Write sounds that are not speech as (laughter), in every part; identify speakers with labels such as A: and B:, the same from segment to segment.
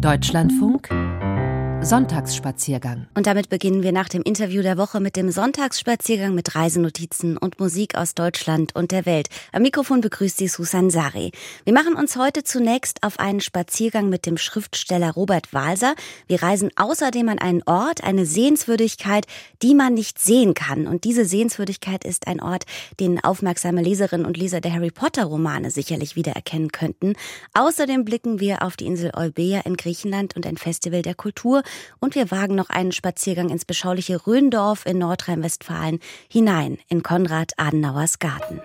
A: Deutschlandfunk Sonntagsspaziergang.
B: Und damit beginnen wir nach dem Interview der Woche mit dem Sonntagsspaziergang mit Reisenotizen und Musik aus Deutschland und der Welt. Am Mikrofon begrüßt Sie Susan Sari. Wir machen uns heute zunächst auf einen Spaziergang mit dem Schriftsteller Robert Walser. Wir reisen außerdem an einen Ort, eine Sehenswürdigkeit, die man nicht sehen kann. Und diese Sehenswürdigkeit ist ein Ort, den aufmerksame Leserinnen und Leser der Harry Potter Romane sicherlich wiedererkennen könnten. Außerdem blicken wir auf die Insel Eubea in Griechenland und ein Festival der Kultur und wir wagen noch einen Spaziergang ins beschauliche Röndorf in Nordrhein-Westfalen hinein in Konrad Adenauers Garten.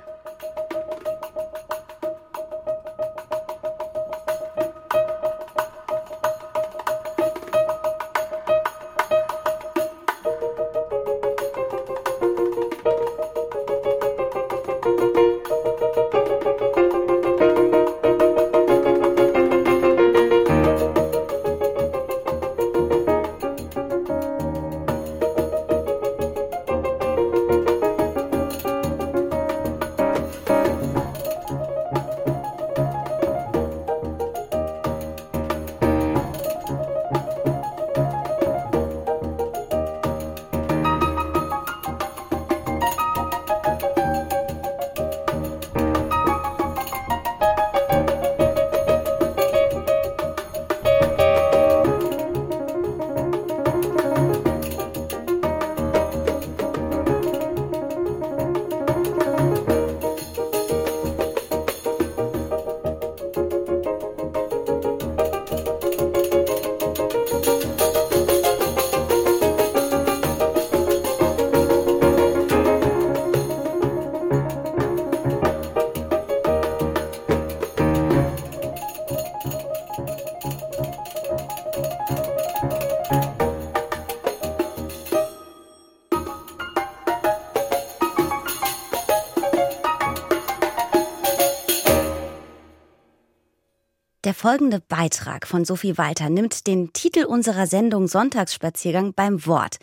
B: Folgende Beitrag von Sophie Walter nimmt den Titel unserer Sendung Sonntagsspaziergang beim Wort.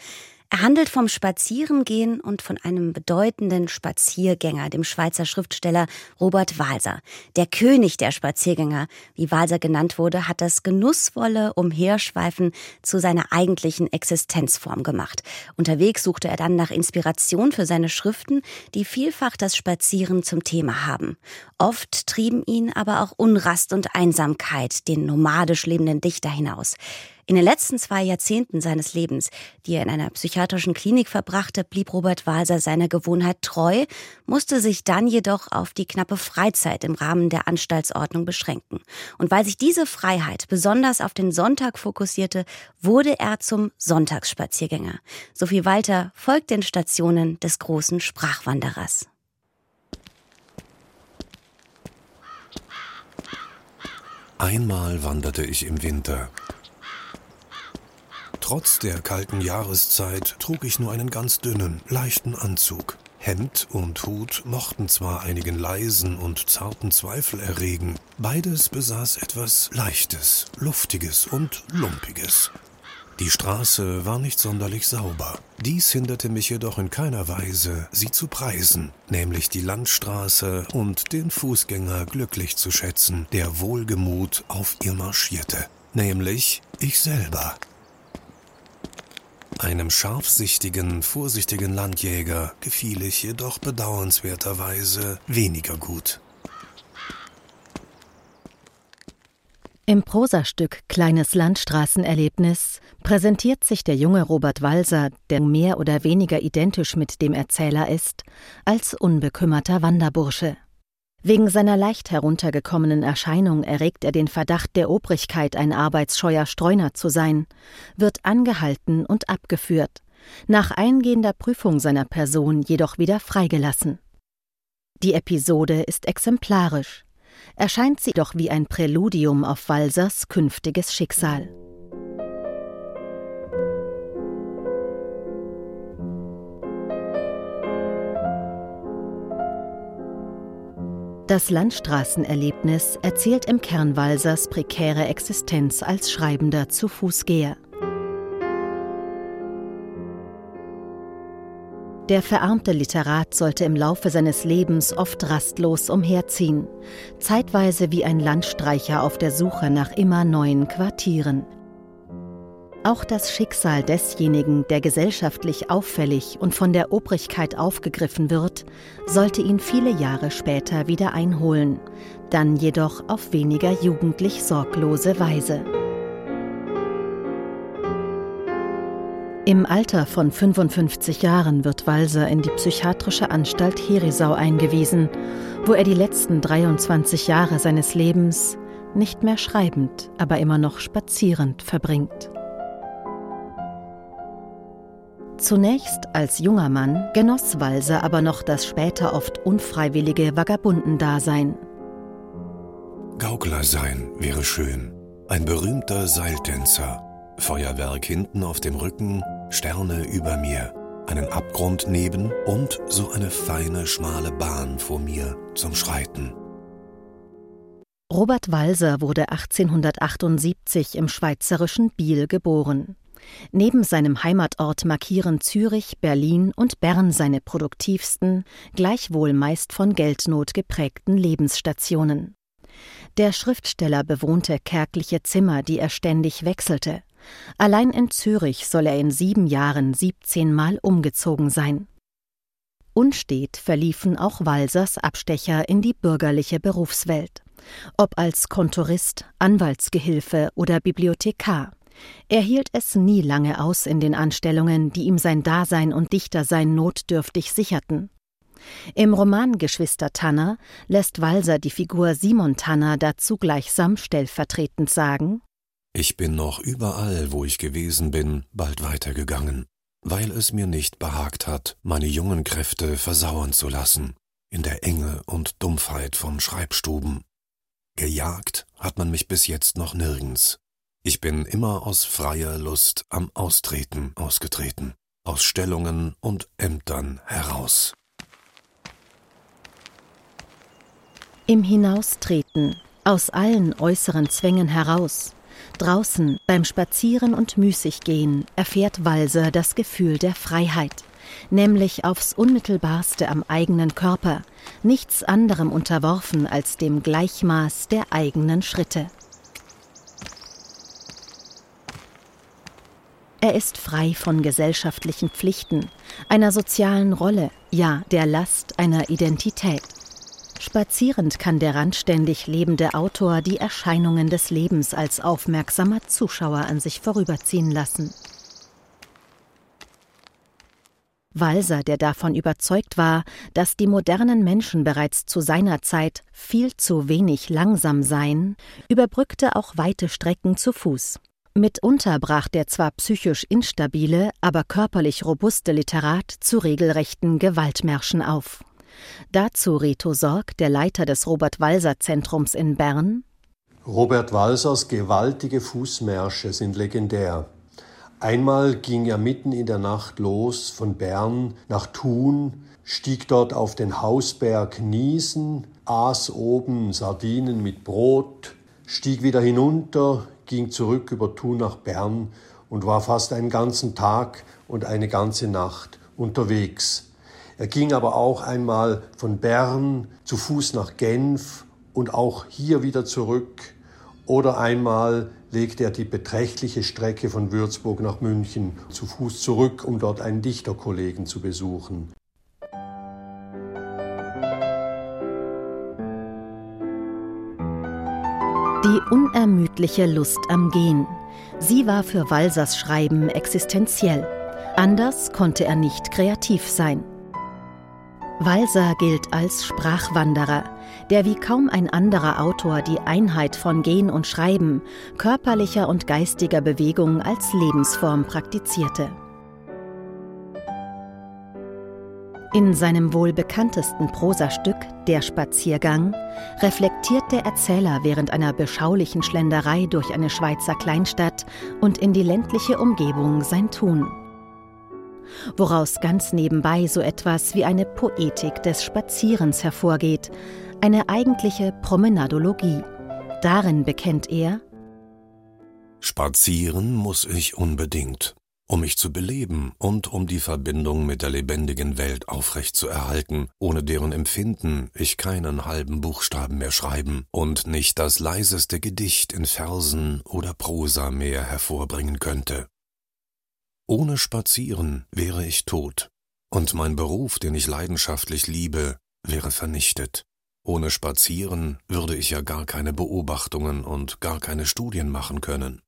B: Handelt vom Spazierengehen und von einem bedeutenden Spaziergänger, dem Schweizer Schriftsteller Robert Walser. Der König der Spaziergänger, wie Walser genannt wurde, hat das genussvolle Umherschweifen zu seiner eigentlichen Existenzform gemacht. Unterwegs suchte er dann nach Inspiration für seine Schriften, die vielfach das Spazieren zum Thema haben. Oft trieben ihn aber auch Unrast und Einsamkeit den nomadisch lebenden Dichter hinaus. In den letzten zwei Jahrzehnten seines Lebens, die er in einer psychiatrischen Klinik verbrachte, blieb Robert Walser seiner Gewohnheit treu, musste sich dann jedoch auf die knappe Freizeit im Rahmen der Anstaltsordnung beschränken. Und weil sich diese Freiheit besonders auf den Sonntag fokussierte, wurde er zum Sonntagsspaziergänger. Sophie Walter folgt den Stationen des großen Sprachwanderers.
C: Einmal wanderte ich im Winter. Trotz der kalten Jahreszeit trug ich nur einen ganz dünnen, leichten Anzug. Hemd und Hut mochten zwar einigen leisen und zarten Zweifel erregen, beides besaß etwas Leichtes, Luftiges und Lumpiges. Die Straße war nicht sonderlich sauber. Dies hinderte mich jedoch in keiner Weise, sie zu preisen, nämlich die Landstraße und den Fußgänger glücklich zu schätzen, der wohlgemut auf ihr marschierte, nämlich ich selber. Einem scharfsichtigen, vorsichtigen Landjäger gefiel ich jedoch bedauernswerterweise weniger gut.
A: Im Prosastück Kleines Landstraßenerlebnis präsentiert sich der junge Robert Walser, der mehr oder weniger identisch mit dem Erzähler ist, als unbekümmerter Wanderbursche. Wegen seiner leicht heruntergekommenen Erscheinung erregt er den Verdacht der Obrigkeit, ein arbeitsscheuer Streuner zu sein, wird angehalten und abgeführt, nach eingehender Prüfung seiner Person jedoch wieder freigelassen. Die Episode ist exemplarisch, erscheint sie doch wie ein Präludium auf Walsers künftiges Schicksal. Das Landstraßenerlebnis erzählt im Kern Walsers prekäre Existenz als Schreibender zu Fußgeher. Der verarmte Literat sollte im Laufe seines Lebens oft rastlos umherziehen, zeitweise wie ein Landstreicher auf der Suche nach immer neuen Quartieren. Auch das Schicksal desjenigen, der gesellschaftlich auffällig und von der Obrigkeit aufgegriffen wird, sollte ihn viele Jahre später wieder einholen, dann jedoch auf weniger jugendlich sorglose Weise. Im Alter von 55 Jahren wird Walser in die psychiatrische Anstalt Herisau eingewiesen, wo er die letzten 23 Jahre seines Lebens nicht mehr schreibend, aber immer noch spazierend verbringt. Zunächst als junger Mann genoss Walser aber noch das später oft unfreiwillige Vagabundendasein.
C: Gaukler sein wäre schön. Ein berühmter Seiltänzer. Feuerwerk hinten auf dem Rücken, Sterne über mir, einen Abgrund neben und so eine feine, schmale Bahn vor mir zum Schreiten.
A: Robert Walser wurde 1878 im schweizerischen Biel geboren. Neben seinem Heimatort markieren Zürich, Berlin und Bern seine produktivsten, gleichwohl meist von Geldnot geprägten Lebensstationen. Der Schriftsteller bewohnte kärgliche Zimmer, die er ständig wechselte. Allein in Zürich soll er in sieben Jahren 17 Mal umgezogen sein. Unstet verliefen auch Walsers Abstecher in die bürgerliche Berufswelt. Ob als Kontorist, Anwaltsgehilfe oder Bibliothekar. Er hielt es nie lange aus in den Anstellungen, die ihm sein Dasein und Dichtersein notdürftig sicherten. Im Roman Geschwister Tanner lässt Walser die Figur Simon Tanner dazu gleichsam stellvertretend sagen
C: Ich bin noch überall, wo ich gewesen bin, bald weitergegangen, weil es mir nicht behagt hat, meine jungen Kräfte versauern zu lassen, in der Enge und Dumpfheit von Schreibstuben. Gejagt hat man mich bis jetzt noch nirgends. Ich bin immer aus freier Lust am Austreten ausgetreten, aus Stellungen und Ämtern heraus.
A: Im Hinaustreten, aus allen äußeren Zwängen heraus, draußen beim Spazieren und Müßiggehen erfährt Walser das Gefühl der Freiheit, nämlich aufs unmittelbarste am eigenen Körper, nichts anderem unterworfen als dem Gleichmaß der eigenen Schritte. Er ist frei von gesellschaftlichen Pflichten, einer sozialen Rolle, ja der Last einer Identität. Spazierend kann der randständig lebende Autor die Erscheinungen des Lebens als aufmerksamer Zuschauer an sich vorüberziehen lassen. Walser, der davon überzeugt war, dass die modernen Menschen bereits zu seiner Zeit viel zu wenig langsam seien, überbrückte auch weite Strecken zu Fuß. Mitunter brach der zwar psychisch instabile, aber körperlich robuste Literat zu regelrechten Gewaltmärschen auf. Dazu Reto Sorg, der Leiter des Robert-Walser-Zentrums in Bern.
D: Robert Walsers gewaltige Fußmärsche sind legendär. Einmal ging er mitten in der Nacht los von Bern nach Thun, stieg dort auf den Hausberg Niesen, aß oben Sardinen mit Brot, stieg wieder hinunter, ging zurück über Thun nach Bern und war fast einen ganzen Tag und eine ganze Nacht unterwegs. Er ging aber auch einmal von Bern zu Fuß nach Genf und auch hier wieder zurück. Oder einmal legte er die beträchtliche Strecke von Würzburg nach München zu Fuß zurück, um dort einen Dichterkollegen zu besuchen.
A: Die unermüdliche Lust am Gehen. Sie war für Walsers Schreiben existenziell. Anders konnte er nicht kreativ sein. Walser gilt als Sprachwanderer, der wie kaum ein anderer Autor die Einheit von Gehen und Schreiben, körperlicher und geistiger Bewegung als Lebensform praktizierte. In seinem wohl bekanntesten Prosastück Der Spaziergang reflektiert der Erzähler während einer beschaulichen Schlenderei durch eine Schweizer Kleinstadt und in die ländliche Umgebung sein Tun. Woraus ganz nebenbei so etwas wie eine Poetik des Spazierens hervorgeht, eine eigentliche Promenadologie. Darin bekennt er
C: Spazieren muss ich unbedingt. Um mich zu beleben und um die Verbindung mit der lebendigen Welt aufrechtzuerhalten, ohne deren Empfinden ich keinen halben Buchstaben mehr schreiben und nicht das leiseste Gedicht in Versen oder Prosa mehr hervorbringen könnte. Ohne Spazieren wäre ich tot, und mein Beruf, den ich leidenschaftlich liebe, wäre vernichtet. Ohne Spazieren würde ich ja gar keine Beobachtungen und gar keine Studien machen können.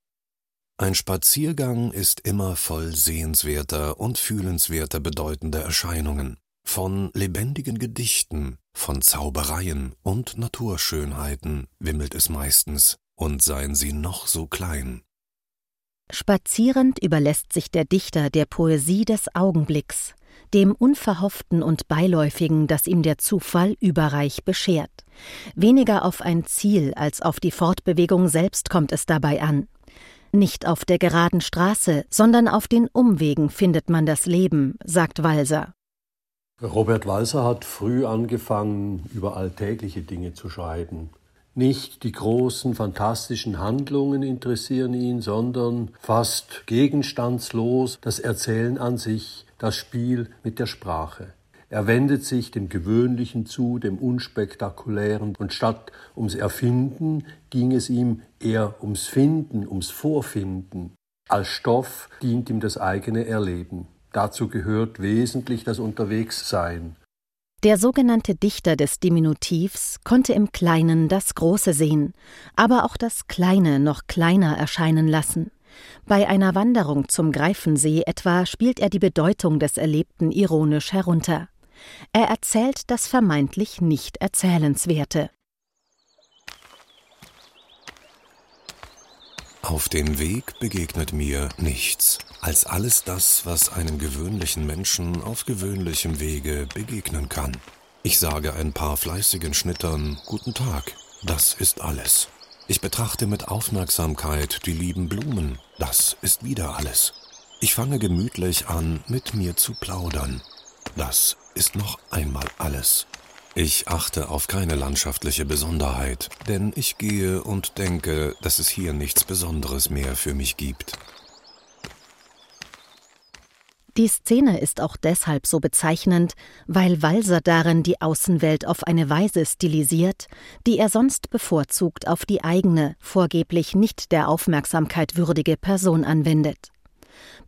C: Ein Spaziergang ist immer voll sehenswerter und fühlenswerter bedeutender Erscheinungen, von lebendigen Gedichten, von Zaubereien und Naturschönheiten wimmelt es meistens, und seien sie noch so klein.
A: Spazierend überlässt sich der Dichter der Poesie des Augenblicks, dem Unverhofften und Beiläufigen, das ihm der Zufall überreich beschert. Weniger auf ein Ziel als auf die Fortbewegung selbst kommt es dabei an. Nicht auf der geraden Straße, sondern auf den Umwegen findet man das Leben, sagt Walser.
D: Robert Walser hat früh angefangen, über alltägliche Dinge zu schreiben. Nicht die großen, fantastischen Handlungen interessieren ihn, sondern fast gegenstandslos das Erzählen an sich, das Spiel mit der Sprache. Er wendet sich dem Gewöhnlichen zu, dem Unspektakulären, und statt ums Erfinden ging es ihm eher ums Finden, ums Vorfinden. Als Stoff dient ihm das eigene Erleben. Dazu gehört wesentlich das Unterwegssein.
A: Der sogenannte Dichter des Diminutivs konnte im Kleinen das Große sehen, aber auch das Kleine noch kleiner erscheinen lassen. Bei einer Wanderung zum Greifensee etwa spielt er die Bedeutung des Erlebten ironisch herunter. Er erzählt das vermeintlich nicht Erzählenswerte.
C: Auf dem Weg begegnet mir nichts, als alles das, was einem gewöhnlichen Menschen auf gewöhnlichem Wege begegnen kann. Ich sage ein paar fleißigen Schnittern Guten Tag, das ist alles. Ich betrachte mit Aufmerksamkeit die lieben Blumen, das ist wieder alles. Ich fange gemütlich an, mit mir zu plaudern, das ist noch einmal alles. Ich achte auf keine landschaftliche Besonderheit, denn ich gehe und denke, dass es hier nichts Besonderes mehr für mich gibt.
A: Die Szene ist auch deshalb so bezeichnend, weil Walser darin die Außenwelt auf eine Weise stilisiert, die er sonst bevorzugt auf die eigene, vorgeblich nicht der Aufmerksamkeit würdige Person anwendet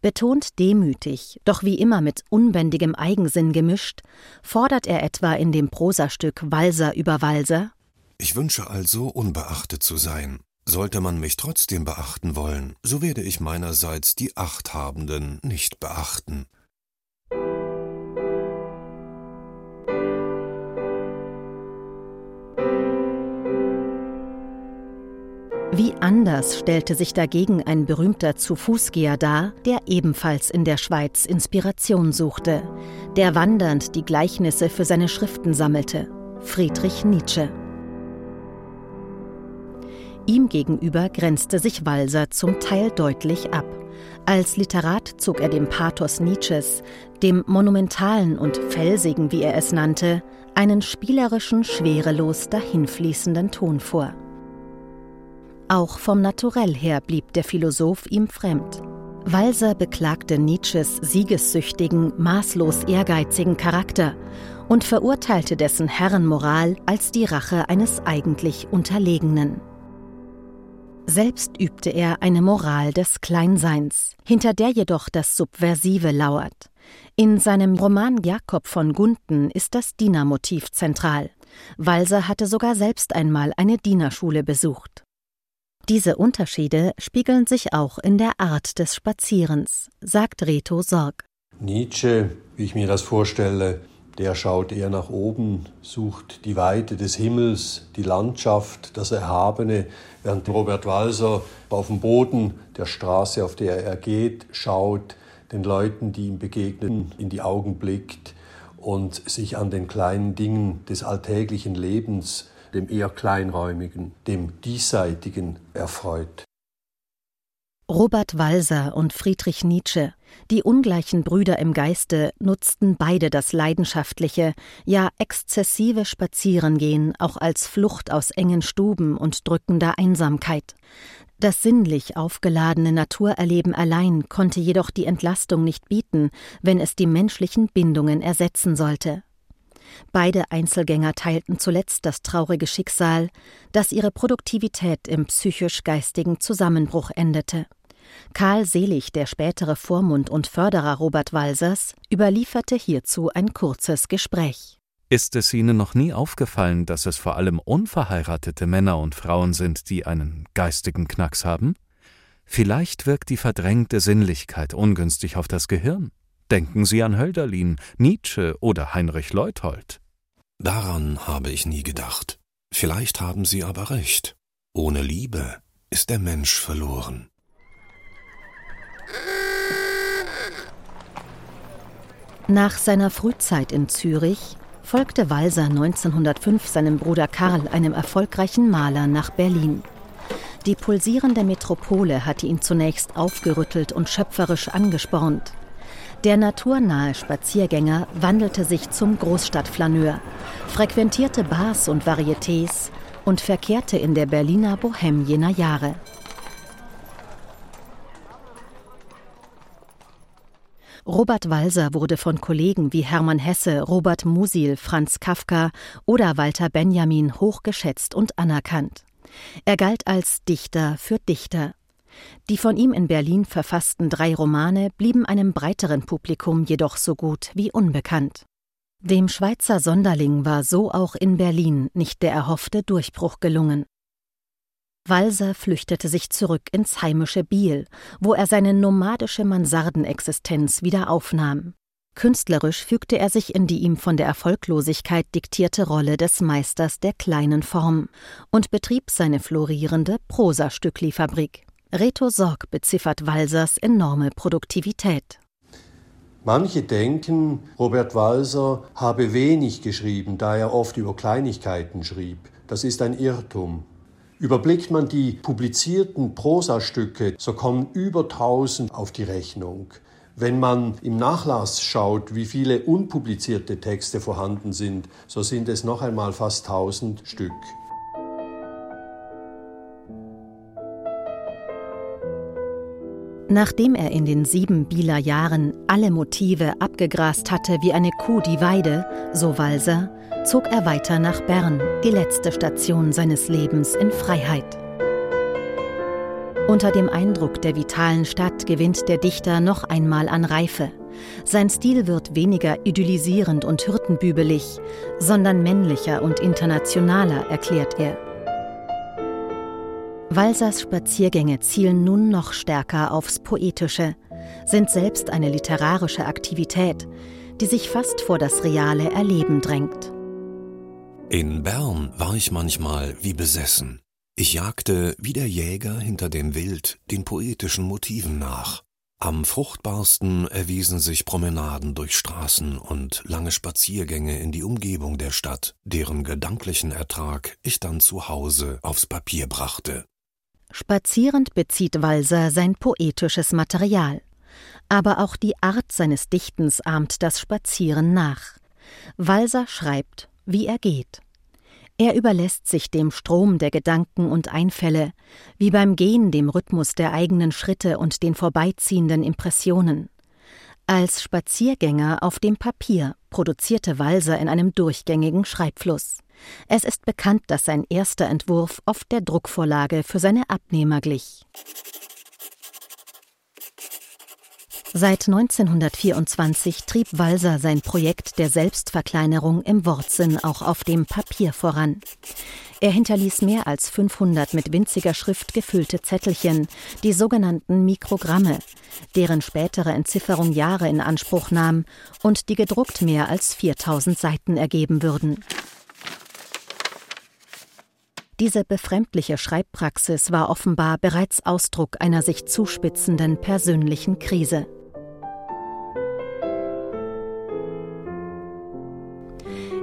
A: betont demütig, doch wie immer mit unbändigem Eigensinn gemischt, fordert er etwa in dem Prosastück Walser über Walser
C: Ich wünsche also, unbeachtet zu sein. Sollte man mich trotzdem beachten wollen, so werde ich meinerseits die Achthabenden nicht beachten.
A: Wie anders stellte sich dagegen ein berühmter Zu-Fußgeher dar, der ebenfalls in der Schweiz Inspiration suchte, der wandernd die Gleichnisse für seine Schriften sammelte, Friedrich Nietzsche. Ihm gegenüber grenzte sich Walser zum Teil deutlich ab. Als Literat zog er dem Pathos Nietzsches, dem monumentalen und felsigen, wie er es nannte, einen spielerischen, schwerelos dahinfließenden Ton vor. Auch vom Naturell her blieb der Philosoph ihm fremd. Walser beklagte Nietzsches siegessüchtigen, maßlos ehrgeizigen Charakter und verurteilte dessen Herrenmoral als die Rache eines eigentlich Unterlegenen. Selbst übte er eine Moral des Kleinseins, hinter der jedoch das Subversive lauert. In seinem Roman Jakob von Gunten ist das Dienermotiv zentral. Walser hatte sogar selbst einmal eine Dienerschule besucht. Diese Unterschiede spiegeln sich auch in der Art des Spazierens, sagt Reto Sorg.
D: Nietzsche, wie ich mir das vorstelle, der schaut eher nach oben, sucht die Weite des Himmels, die Landschaft, das Erhabene, während Robert Walser auf dem Boden der Straße, auf der er geht, schaut, den Leuten, die ihm begegnen, in die Augen blickt und sich an den kleinen Dingen des alltäglichen Lebens dem eher kleinräumigen, dem diesseitigen erfreut.
A: Robert Walser und Friedrich Nietzsche, die ungleichen Brüder im Geiste, nutzten beide das leidenschaftliche, ja exzessive Spazierengehen auch als Flucht aus engen Stuben und drückender Einsamkeit. Das sinnlich aufgeladene Naturerleben allein konnte jedoch die Entlastung nicht bieten, wenn es die menschlichen Bindungen ersetzen sollte. Beide Einzelgänger teilten zuletzt das traurige Schicksal, dass ihre Produktivität im psychisch-geistigen Zusammenbruch endete. Karl Selig, der spätere Vormund und Förderer Robert Walsers, überlieferte hierzu ein kurzes Gespräch.
E: Ist es Ihnen noch nie aufgefallen, dass es vor allem unverheiratete Männer und Frauen sind, die einen geistigen Knacks haben? Vielleicht wirkt die verdrängte Sinnlichkeit ungünstig auf das Gehirn. Denken Sie an Hölderlin, Nietzsche oder Heinrich Leuthold.
C: Daran habe ich nie gedacht. Vielleicht haben Sie aber recht. Ohne Liebe ist der Mensch verloren.
A: Nach seiner Frühzeit in Zürich folgte Walser 1905 seinem Bruder Karl, einem erfolgreichen Maler, nach Berlin. Die pulsierende Metropole hatte ihn zunächst aufgerüttelt und schöpferisch angespornt. Der naturnahe Spaziergänger wandelte sich zum Großstadtflaneur, frequentierte Bars und Varietés und verkehrte in der Berliner Bohème jener Jahre. Robert Walser wurde von Kollegen wie Hermann Hesse, Robert Musil, Franz Kafka oder Walter Benjamin hochgeschätzt und anerkannt. Er galt als Dichter für Dichter. Die von ihm in Berlin verfassten drei Romane blieben einem breiteren Publikum jedoch so gut wie unbekannt. Dem Schweizer Sonderling war so auch in Berlin nicht der erhoffte Durchbruch gelungen. Walser flüchtete sich zurück ins heimische Biel, wo er seine nomadische Mansardenexistenz wieder aufnahm. Künstlerisch fügte er sich in die ihm von der Erfolglosigkeit diktierte Rolle des Meisters der kleinen Form und betrieb seine florierende Prosastückli-Fabrik. Reto Sorg beziffert Walsers enorme Produktivität.
D: Manche denken, Robert Walser habe wenig geschrieben, da er oft über Kleinigkeiten schrieb. Das ist ein Irrtum. Überblickt man die publizierten Prosastücke, so kommen über 1000 auf die Rechnung. Wenn man im Nachlass schaut, wie viele unpublizierte Texte vorhanden sind, so sind es noch einmal fast 1000 Stück.
A: Nachdem er in den sieben Bieler Jahren alle Motive abgegrast hatte wie eine Kuh die Weide, so Walser, zog er weiter nach Bern, die letzte Station seines Lebens in Freiheit. Unter dem Eindruck der vitalen Stadt gewinnt der Dichter noch einmal an Reife. Sein Stil wird weniger idyllisierend und hirtenbübelig, sondern männlicher und internationaler, erklärt er. Walsers Spaziergänge zielen nun noch stärker aufs Poetische, sind selbst eine literarische Aktivität, die sich fast vor das reale Erleben drängt.
C: In Bern war ich manchmal wie besessen. Ich jagte wie der Jäger hinter dem Wild den poetischen Motiven nach. Am fruchtbarsten erwiesen sich Promenaden durch Straßen und lange Spaziergänge in die Umgebung der Stadt, deren gedanklichen Ertrag ich dann zu Hause aufs Papier brachte.
A: Spazierend bezieht Walser sein poetisches Material. Aber auch die Art seines Dichtens ahmt das Spazieren nach. Walser schreibt wie er geht. Er überlässt sich dem Strom der Gedanken und Einfälle, wie beim Gehen dem Rhythmus der eigenen Schritte und den vorbeiziehenden Impressionen. Als Spaziergänger auf dem Papier produzierte Walser in einem durchgängigen Schreibfluss. Es ist bekannt, dass sein erster Entwurf oft der Druckvorlage für seine Abnehmer glich. Seit 1924 trieb Walser sein Projekt der Selbstverkleinerung im Wortsinn auch auf dem Papier voran. Er hinterließ mehr als 500 mit winziger Schrift gefüllte Zettelchen, die sogenannten Mikrogramme, deren spätere Entzifferung Jahre in Anspruch nahm und die gedruckt mehr als 4000 Seiten ergeben würden. Diese befremdliche Schreibpraxis war offenbar bereits Ausdruck einer sich zuspitzenden persönlichen Krise.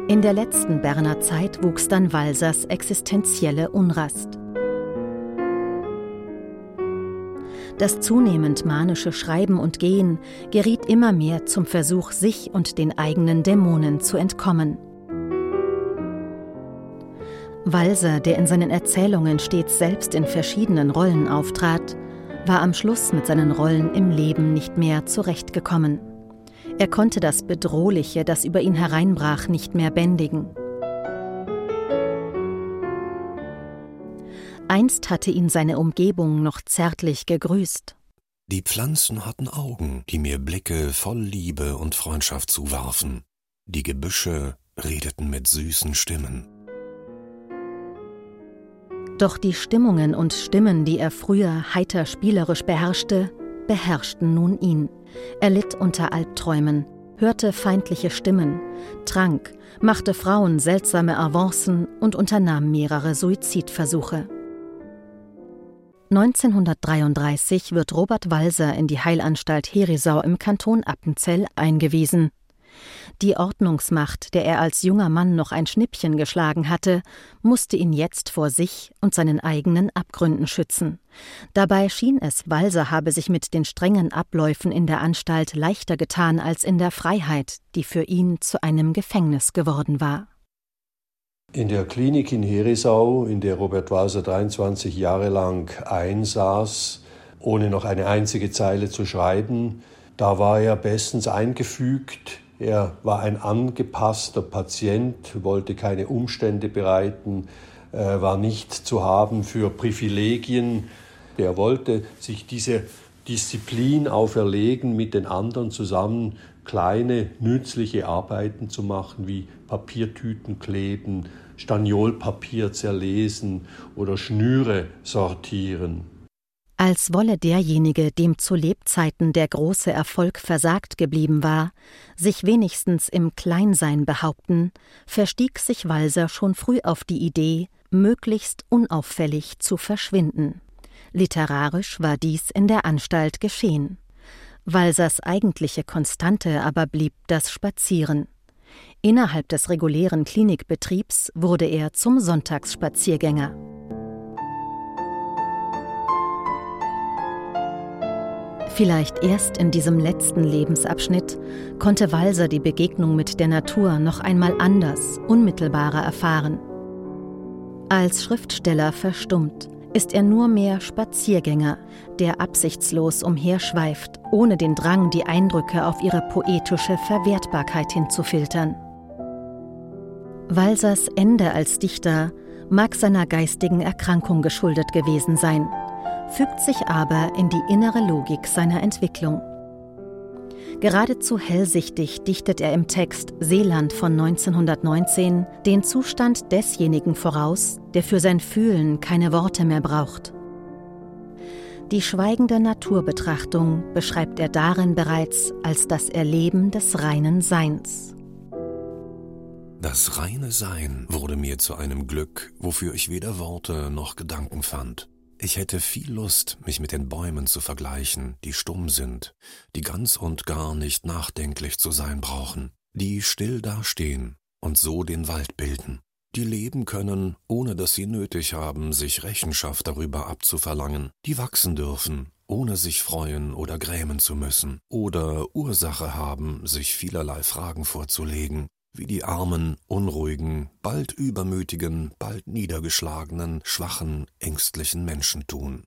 A: In der letzten Berner Zeit wuchs dann Walsers existenzielle Unrast. Das zunehmend manische Schreiben und Gehen geriet immer mehr zum Versuch, sich und den eigenen Dämonen zu entkommen. Walser, der in seinen Erzählungen stets selbst in verschiedenen Rollen auftrat, war am Schluss mit seinen Rollen im Leben nicht mehr zurechtgekommen. Er konnte das Bedrohliche, das über ihn hereinbrach, nicht mehr bändigen. Einst hatte ihn seine Umgebung noch zärtlich gegrüßt.
C: Die Pflanzen hatten Augen, die mir Blicke voll Liebe und Freundschaft zuwarfen. Die Gebüsche redeten mit süßen Stimmen.
A: Doch die Stimmungen und Stimmen, die er früher heiter spielerisch beherrschte, beherrschten nun ihn. Er litt unter Albträumen, hörte feindliche Stimmen, trank, machte Frauen seltsame Avancen und unternahm mehrere Suizidversuche. 1933 wird Robert Walser in die Heilanstalt Herisau im Kanton Appenzell eingewiesen. Die Ordnungsmacht, der er als junger Mann noch ein Schnippchen geschlagen hatte, musste ihn jetzt vor sich und seinen eigenen Abgründen schützen. Dabei schien es, Walser habe sich mit den strengen Abläufen in der Anstalt leichter getan als in der Freiheit, die für ihn zu einem Gefängnis geworden war.
D: In der Klinik in Herisau, in der Robert Walser 23 Jahre lang einsaß, ohne noch eine einzige Zeile zu schreiben, da war er bestens eingefügt er war ein angepasster Patient, wollte keine Umstände bereiten, war nicht zu haben für Privilegien. Er wollte sich diese Disziplin auferlegen, mit den anderen zusammen kleine, nützliche Arbeiten zu machen, wie Papiertüten kleben, Staniolpapier zerlesen oder Schnüre sortieren
A: als wolle derjenige, dem zu Lebzeiten der große Erfolg versagt geblieben war, sich wenigstens im Kleinsein behaupten, verstieg sich Walser schon früh auf die Idee, möglichst unauffällig zu verschwinden. Literarisch war dies in der Anstalt geschehen. Walsers eigentliche Konstante aber blieb das Spazieren. Innerhalb des regulären Klinikbetriebs wurde er zum Sonntagsspaziergänger. Vielleicht erst in diesem letzten Lebensabschnitt konnte Walser die Begegnung mit der Natur noch einmal anders, unmittelbarer erfahren. Als Schriftsteller verstummt, ist er nur mehr Spaziergänger, der absichtslos umherschweift, ohne den Drang, die Eindrücke auf ihre poetische Verwertbarkeit hinzufiltern. Walsers Ende als Dichter mag seiner geistigen Erkrankung geschuldet gewesen sein – fügt sich aber in die innere Logik seiner Entwicklung. Geradezu hellsichtig dichtet er im Text Seeland von 1919 den Zustand desjenigen voraus, der für sein Fühlen keine Worte mehr braucht. Die schweigende Naturbetrachtung beschreibt er darin bereits als das Erleben des reinen Seins.
C: Das reine Sein wurde mir zu einem Glück, wofür ich weder Worte noch Gedanken fand. Ich hätte viel Lust, mich mit den Bäumen zu vergleichen, die stumm sind, die ganz und gar nicht nachdenklich zu sein brauchen, die still dastehen und so den Wald bilden, die leben können, ohne dass sie nötig haben, sich Rechenschaft darüber abzuverlangen, die wachsen dürfen, ohne sich freuen oder grämen zu müssen, oder Ursache haben, sich vielerlei Fragen vorzulegen, wie die armen, unruhigen, bald übermütigen, bald niedergeschlagenen, schwachen, ängstlichen Menschen tun.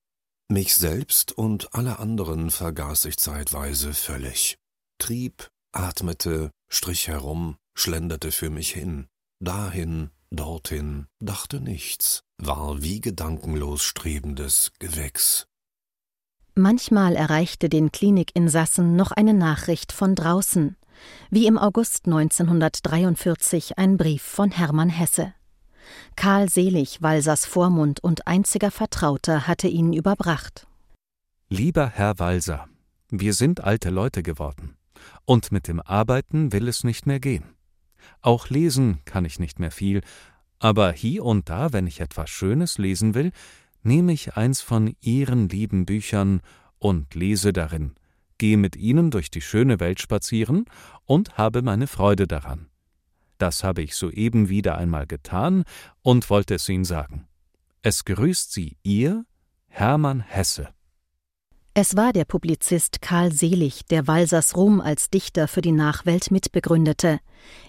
C: Mich selbst und alle anderen vergaß ich zeitweise völlig, trieb, atmete, strich herum, schlenderte für mich hin, dahin, dorthin, dachte nichts, war wie gedankenlos strebendes Gewächs.
A: Manchmal erreichte den Klinikinsassen noch eine Nachricht von draußen, wie im August 1943 ein Brief von Hermann Hesse. Karl Selig, Walsers Vormund und einziger Vertrauter, hatte ihn überbracht.
E: Lieber Herr Walser, wir sind alte Leute geworden. Und mit dem Arbeiten will es nicht mehr gehen. Auch lesen kann ich nicht mehr viel, aber hier und da, wenn ich etwas Schönes lesen will, nehme ich eins von Ihren lieben Büchern und lese darin, gehe mit ihnen durch die schöne Welt spazieren und habe meine Freude daran. Das habe ich soeben wieder einmal getan und wollte es Ihnen sagen. Es grüßt Sie Ihr Hermann Hesse.
A: Es war der Publizist Karl Selig, der Walsers Ruhm als Dichter für die Nachwelt mitbegründete,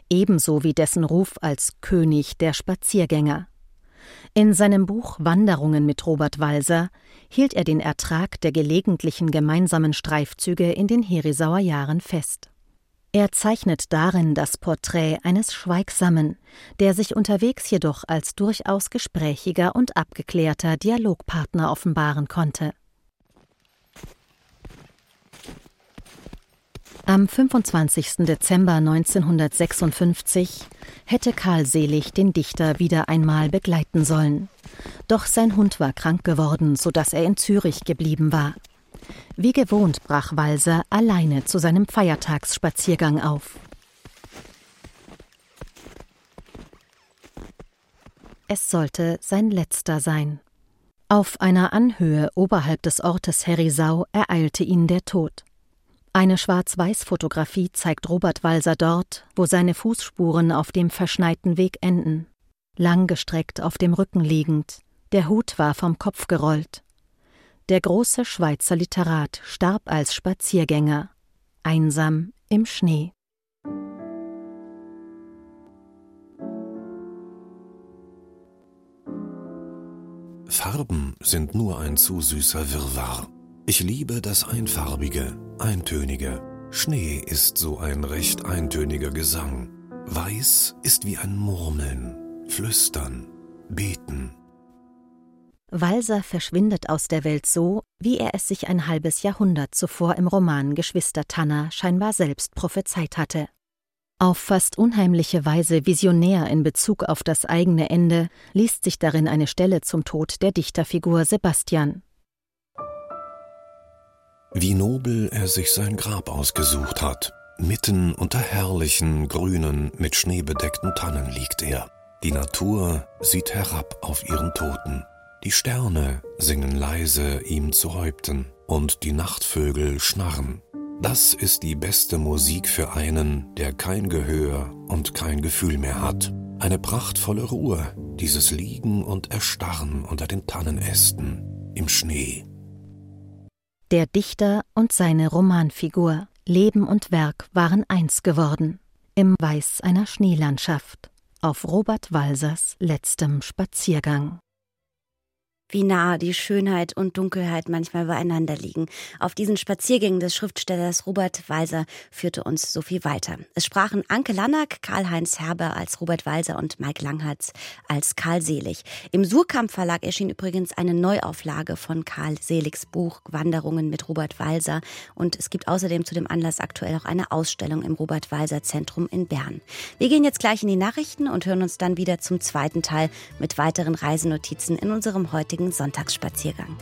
A: ebenso wie dessen Ruf als König der Spaziergänger. In seinem Buch Wanderungen mit Robert Walser hielt er den Ertrag der gelegentlichen gemeinsamen Streifzüge in den Herisauer Jahren fest. Er zeichnet darin das Porträt eines Schweigsamen, der sich unterwegs jedoch als durchaus gesprächiger und abgeklärter Dialogpartner offenbaren konnte. Am 25. Dezember 1956 hätte Karl Selig den Dichter wieder einmal begleiten sollen. Doch sein Hund war krank geworden, so dass er in Zürich geblieben war. Wie gewohnt brach Walser alleine zu seinem Feiertagsspaziergang auf. Es sollte sein letzter sein. Auf einer Anhöhe oberhalb des Ortes Herisau ereilte ihn der Tod. Eine Schwarz-Weiß-Fotografie zeigt Robert Walser dort, wo seine Fußspuren auf dem verschneiten Weg enden. Langgestreckt auf dem Rücken liegend, der Hut war vom Kopf gerollt. Der große Schweizer Literat starb als Spaziergänger, einsam im Schnee.
C: Farben sind nur ein zu süßer Wirrwarr. Ich liebe das Einfarbige, Eintönige. Schnee ist so ein recht eintöniger Gesang. Weiß ist wie ein Murmeln, Flüstern, Beten.
A: Walser verschwindet aus der Welt so, wie er es sich ein halbes Jahrhundert zuvor im Roman Geschwister Tanner scheinbar selbst prophezeit hatte. Auf fast unheimliche Weise visionär in Bezug auf das eigene Ende liest sich darin eine Stelle zum Tod der Dichterfigur Sebastian.
C: Wie nobel er sich sein Grab ausgesucht hat. Mitten unter herrlichen, grünen, mit Schnee bedeckten Tannen liegt er. Die Natur sieht herab auf ihren Toten. Die Sterne singen leise ihm zu Häupten und die Nachtvögel schnarren. Das ist die beste Musik für einen, der kein Gehör und kein Gefühl mehr hat. Eine prachtvolle Ruhe, dieses Liegen und Erstarren unter den Tannenästen, im Schnee.
A: Der Dichter und seine Romanfigur, Leben und Werk waren eins geworden, im Weiß einer Schneelandschaft, auf Robert Walsers letztem Spaziergang
B: wie nah die Schönheit und Dunkelheit manchmal beieinander liegen. Auf diesen Spaziergängen des Schriftstellers Robert Walser führte uns Sophie weiter. Es sprachen Anke Lannack, Karl-Heinz Herber als Robert Walser und Mike Langhardt als Karl Selig. Im Surkamp Verlag erschien übrigens eine Neuauflage von Karl Seligs Buch Wanderungen mit Robert Walser und es gibt außerdem zu dem Anlass aktuell auch eine Ausstellung im Robert Walser Zentrum in Bern. Wir gehen jetzt gleich in die Nachrichten und hören uns dann wieder zum zweiten Teil mit weiteren Reisenotizen in unserem heutigen heutigen Sonntagsspaziergang.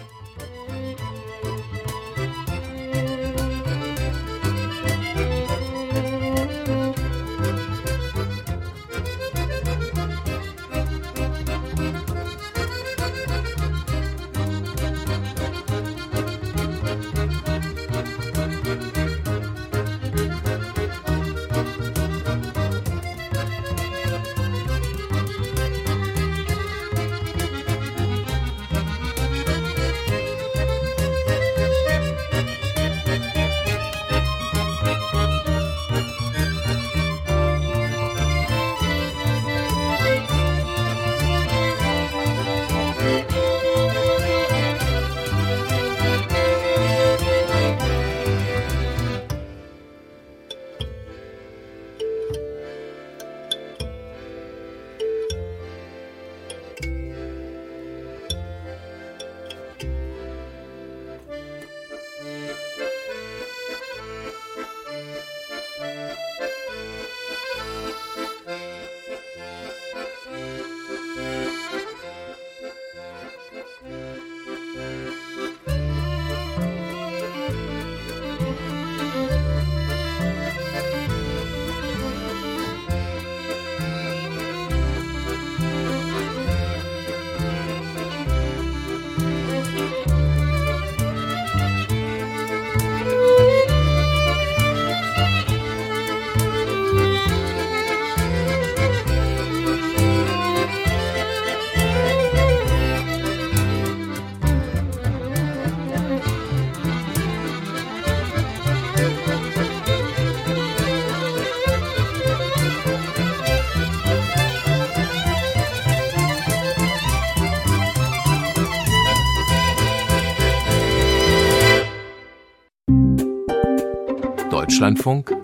F: Deutschlandfunk.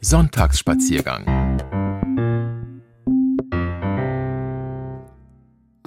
F: Sonntagsspaziergang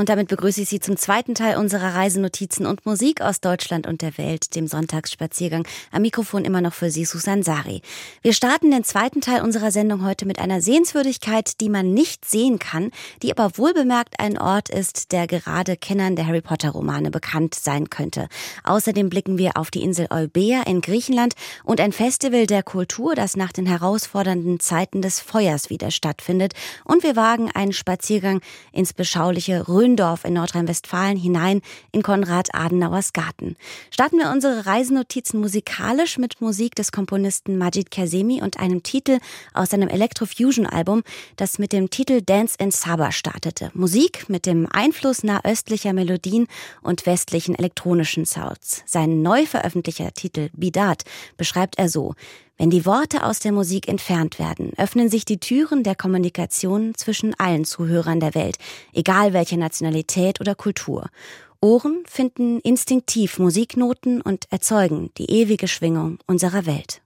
B: Und damit begrüße ich Sie zum zweiten Teil unserer Reisenotizen und Musik aus Deutschland und der Welt, dem Sonntagsspaziergang. Am Mikrofon immer noch für Sie Susan Sari. Wir starten den zweiten Teil unserer Sendung heute mit einer Sehenswürdigkeit, die man nicht sehen kann, die aber wohlbemerkt ein Ort ist, der gerade Kennern der Harry Potter Romane bekannt sein könnte. Außerdem blicken wir auf die Insel Eubea in Griechenland und ein Festival der Kultur, das nach den herausfordernden Zeiten des Feuers wieder stattfindet. Und wir wagen einen Spaziergang ins beschauliche Rhön Gründorf in Nordrhein-Westfalen hinein in Konrad Adenauers Garten. Starten wir unsere Reisenotizen musikalisch mit Musik des Komponisten Majid Kazemi und einem Titel aus seinem Electrofusion-Album, das mit dem Titel Dance in Saba startete. Musik mit dem Einfluss nahöstlicher Melodien und westlichen elektronischen Sounds. Sein neu veröffentlichter Titel Bidat beschreibt er so. Wenn die Worte aus der Musik entfernt werden, öffnen sich die Türen der Kommunikation zwischen allen Zuhörern der Welt, egal welche Nationalität oder Kultur. Ohren finden instinktiv Musiknoten und erzeugen die ewige Schwingung unserer Welt.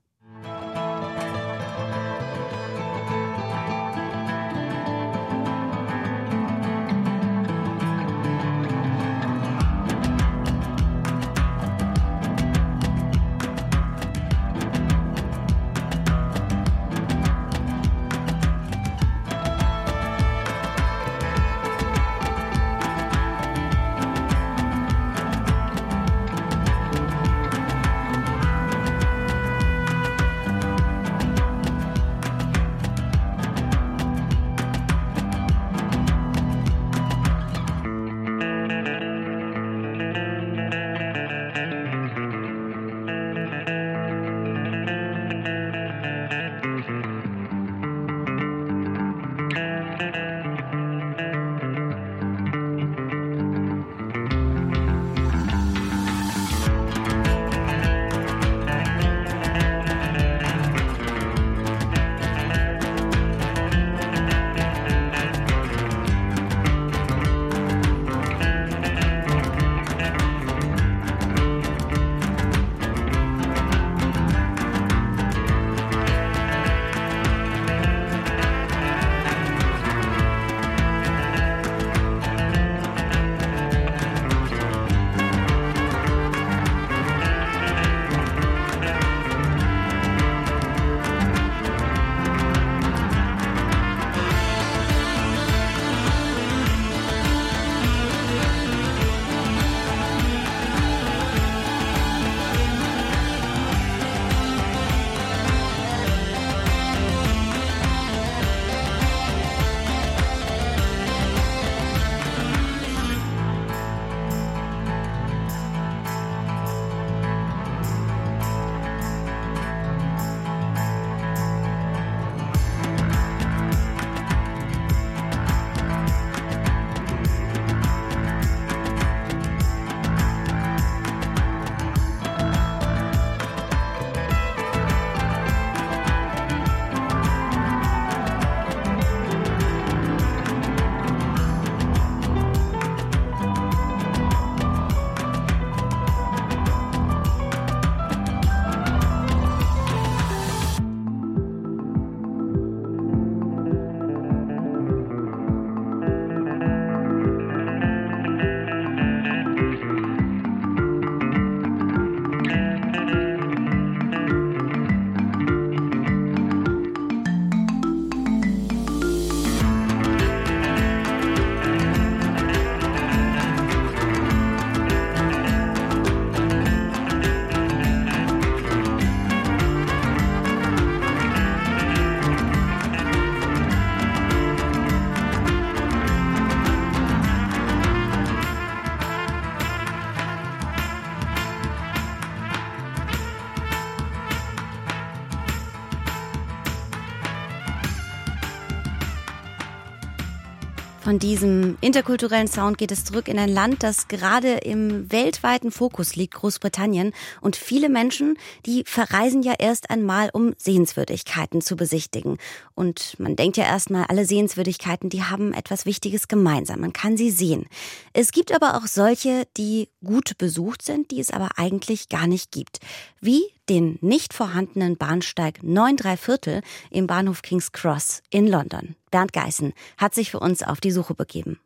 B: Von diesem interkulturellen Sound geht es zurück in ein Land, das gerade im weltweiten Fokus liegt, Großbritannien. Und viele Menschen, die verreisen ja erst einmal, um Sehenswürdigkeiten zu besichtigen. Und man denkt ja erstmal, alle Sehenswürdigkeiten, die haben etwas Wichtiges gemeinsam. Man kann sie sehen. Es gibt aber auch solche, die gut besucht sind, die es aber eigentlich gar nicht gibt. Wie den nicht vorhandenen Bahnsteig 9 3 Viertel im Bahnhof King's Cross in London. Bernd Geißen hat sich für uns auf die Suche begeben.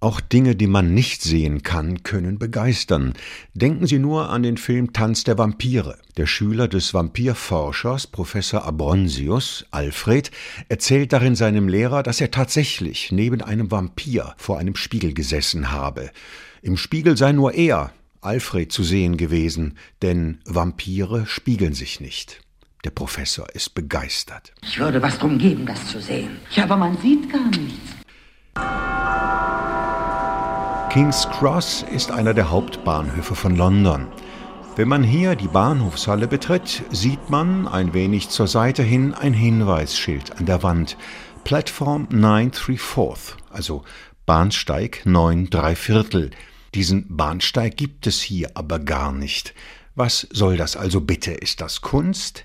F: Auch Dinge, die man nicht sehen kann, können begeistern. Denken Sie nur an den Film Tanz der Vampire. Der Schüler des Vampirforschers Professor Abronsius, Alfred, erzählt darin seinem Lehrer, dass er tatsächlich neben einem Vampir vor einem Spiegel gesessen habe. Im Spiegel sei nur er, Alfred, zu sehen gewesen, denn Vampire spiegeln sich nicht. Der Professor ist begeistert.
G: Ich würde was drum geben, das zu sehen. Ja, aber man sieht gar nichts.
F: King's Cross ist einer der Hauptbahnhöfe von London. Wenn man hier die Bahnhofshalle betritt, sieht man ein wenig zur Seite hin ein Hinweisschild an der Wand. Platform 9 3 4 also Bahnsteig 9 3 Viertel. Diesen Bahnsteig gibt es hier aber gar nicht. Was soll das also bitte? Ist das Kunst?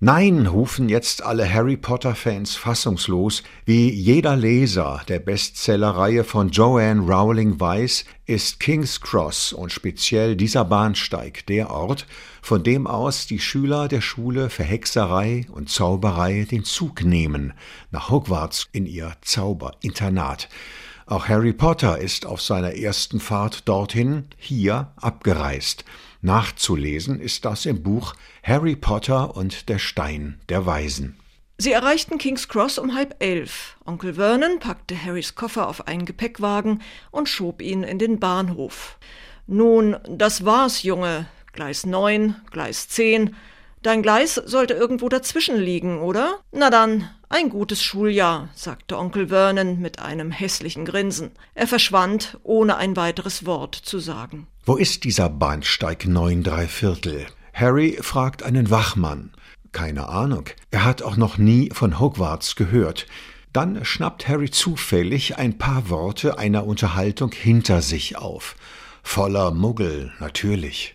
F: Nein, rufen jetzt alle Harry Potter-Fans fassungslos. Wie jeder Leser der Bestsellerreihe von Joanne Rowling weiß, ist King's Cross und speziell dieser Bahnsteig der Ort, von dem aus die Schüler der Schule für Hexerei und Zauberei den Zug nehmen, nach Hogwarts in ihr Zauberinternat. Auch Harry Potter ist auf seiner ersten Fahrt dorthin, hier, abgereist. Nachzulesen ist das im Buch Harry Potter und der Stein der Weisen.
H: Sie erreichten King's Cross um halb elf. Onkel Vernon packte Harrys Koffer auf einen Gepäckwagen und schob ihn in den Bahnhof. Nun, das war's, Junge. Gleis neun, Gleis zehn. Dein Gleis sollte irgendwo dazwischen liegen, oder? Na dann, ein gutes Schuljahr, sagte Onkel Vernon mit einem hässlichen Grinsen. Er verschwand, ohne ein weiteres Wort zu sagen.
F: Wo ist dieser Bahnsteig neun drei Viertel? Harry fragt einen Wachmann. Keine Ahnung. Er hat auch noch nie von Hogwarts gehört. Dann schnappt Harry zufällig ein paar Worte einer Unterhaltung hinter sich auf. Voller Muggel, natürlich.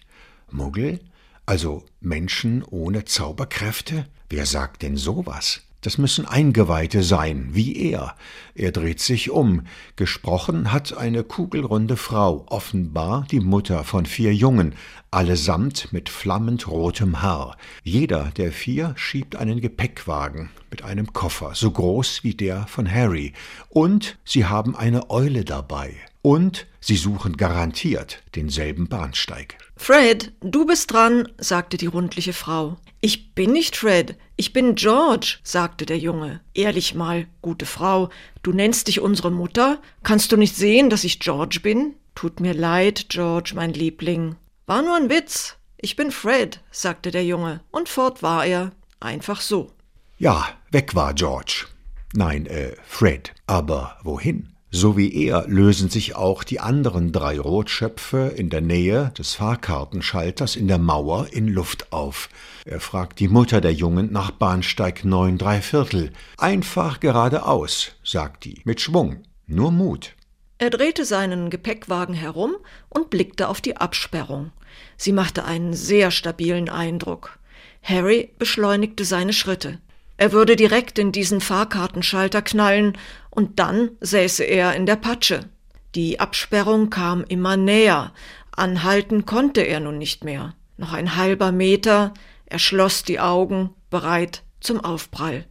F: Muggel? Also Menschen ohne Zauberkräfte? Wer sagt denn sowas? Das müssen Eingeweihte sein, wie er. Er dreht sich um. Gesprochen hat eine kugelrunde Frau, offenbar die Mutter von vier Jungen, allesamt mit flammend rotem Haar. Jeder der vier schiebt einen Gepäckwagen mit einem Koffer, so groß wie der von Harry. Und sie haben eine Eule dabei. Und sie suchen garantiert denselben Bahnsteig.
H: Fred, du bist dran, sagte die rundliche Frau. Ich bin nicht Fred, ich bin George, sagte der Junge. Ehrlich mal, gute Frau, du nennst dich unsere Mutter? Kannst du nicht sehen, dass ich George bin? Tut mir leid, George, mein Liebling. War nur ein Witz. Ich bin Fred, sagte der Junge, und fort war er. Einfach so.
F: Ja, weg war George. Nein, äh, Fred. Aber wohin? So wie er lösen sich auch die anderen drei Rotschöpfe in der Nähe des Fahrkartenschalters in der Mauer in Luft auf. Er fragt die Mutter der Jungen nach Bahnsteig neun drei Viertel. Einfach geradeaus, sagt die, mit Schwung, nur Mut.
H: Er drehte seinen Gepäckwagen herum und blickte auf die Absperrung. Sie machte einen sehr stabilen Eindruck. Harry beschleunigte seine Schritte. Er würde direkt in diesen Fahrkartenschalter knallen und dann säße er in der Patsche. Die Absperrung kam immer näher, anhalten konnte er nun nicht mehr. Noch ein halber Meter, er schloss die Augen, bereit zum Aufprall.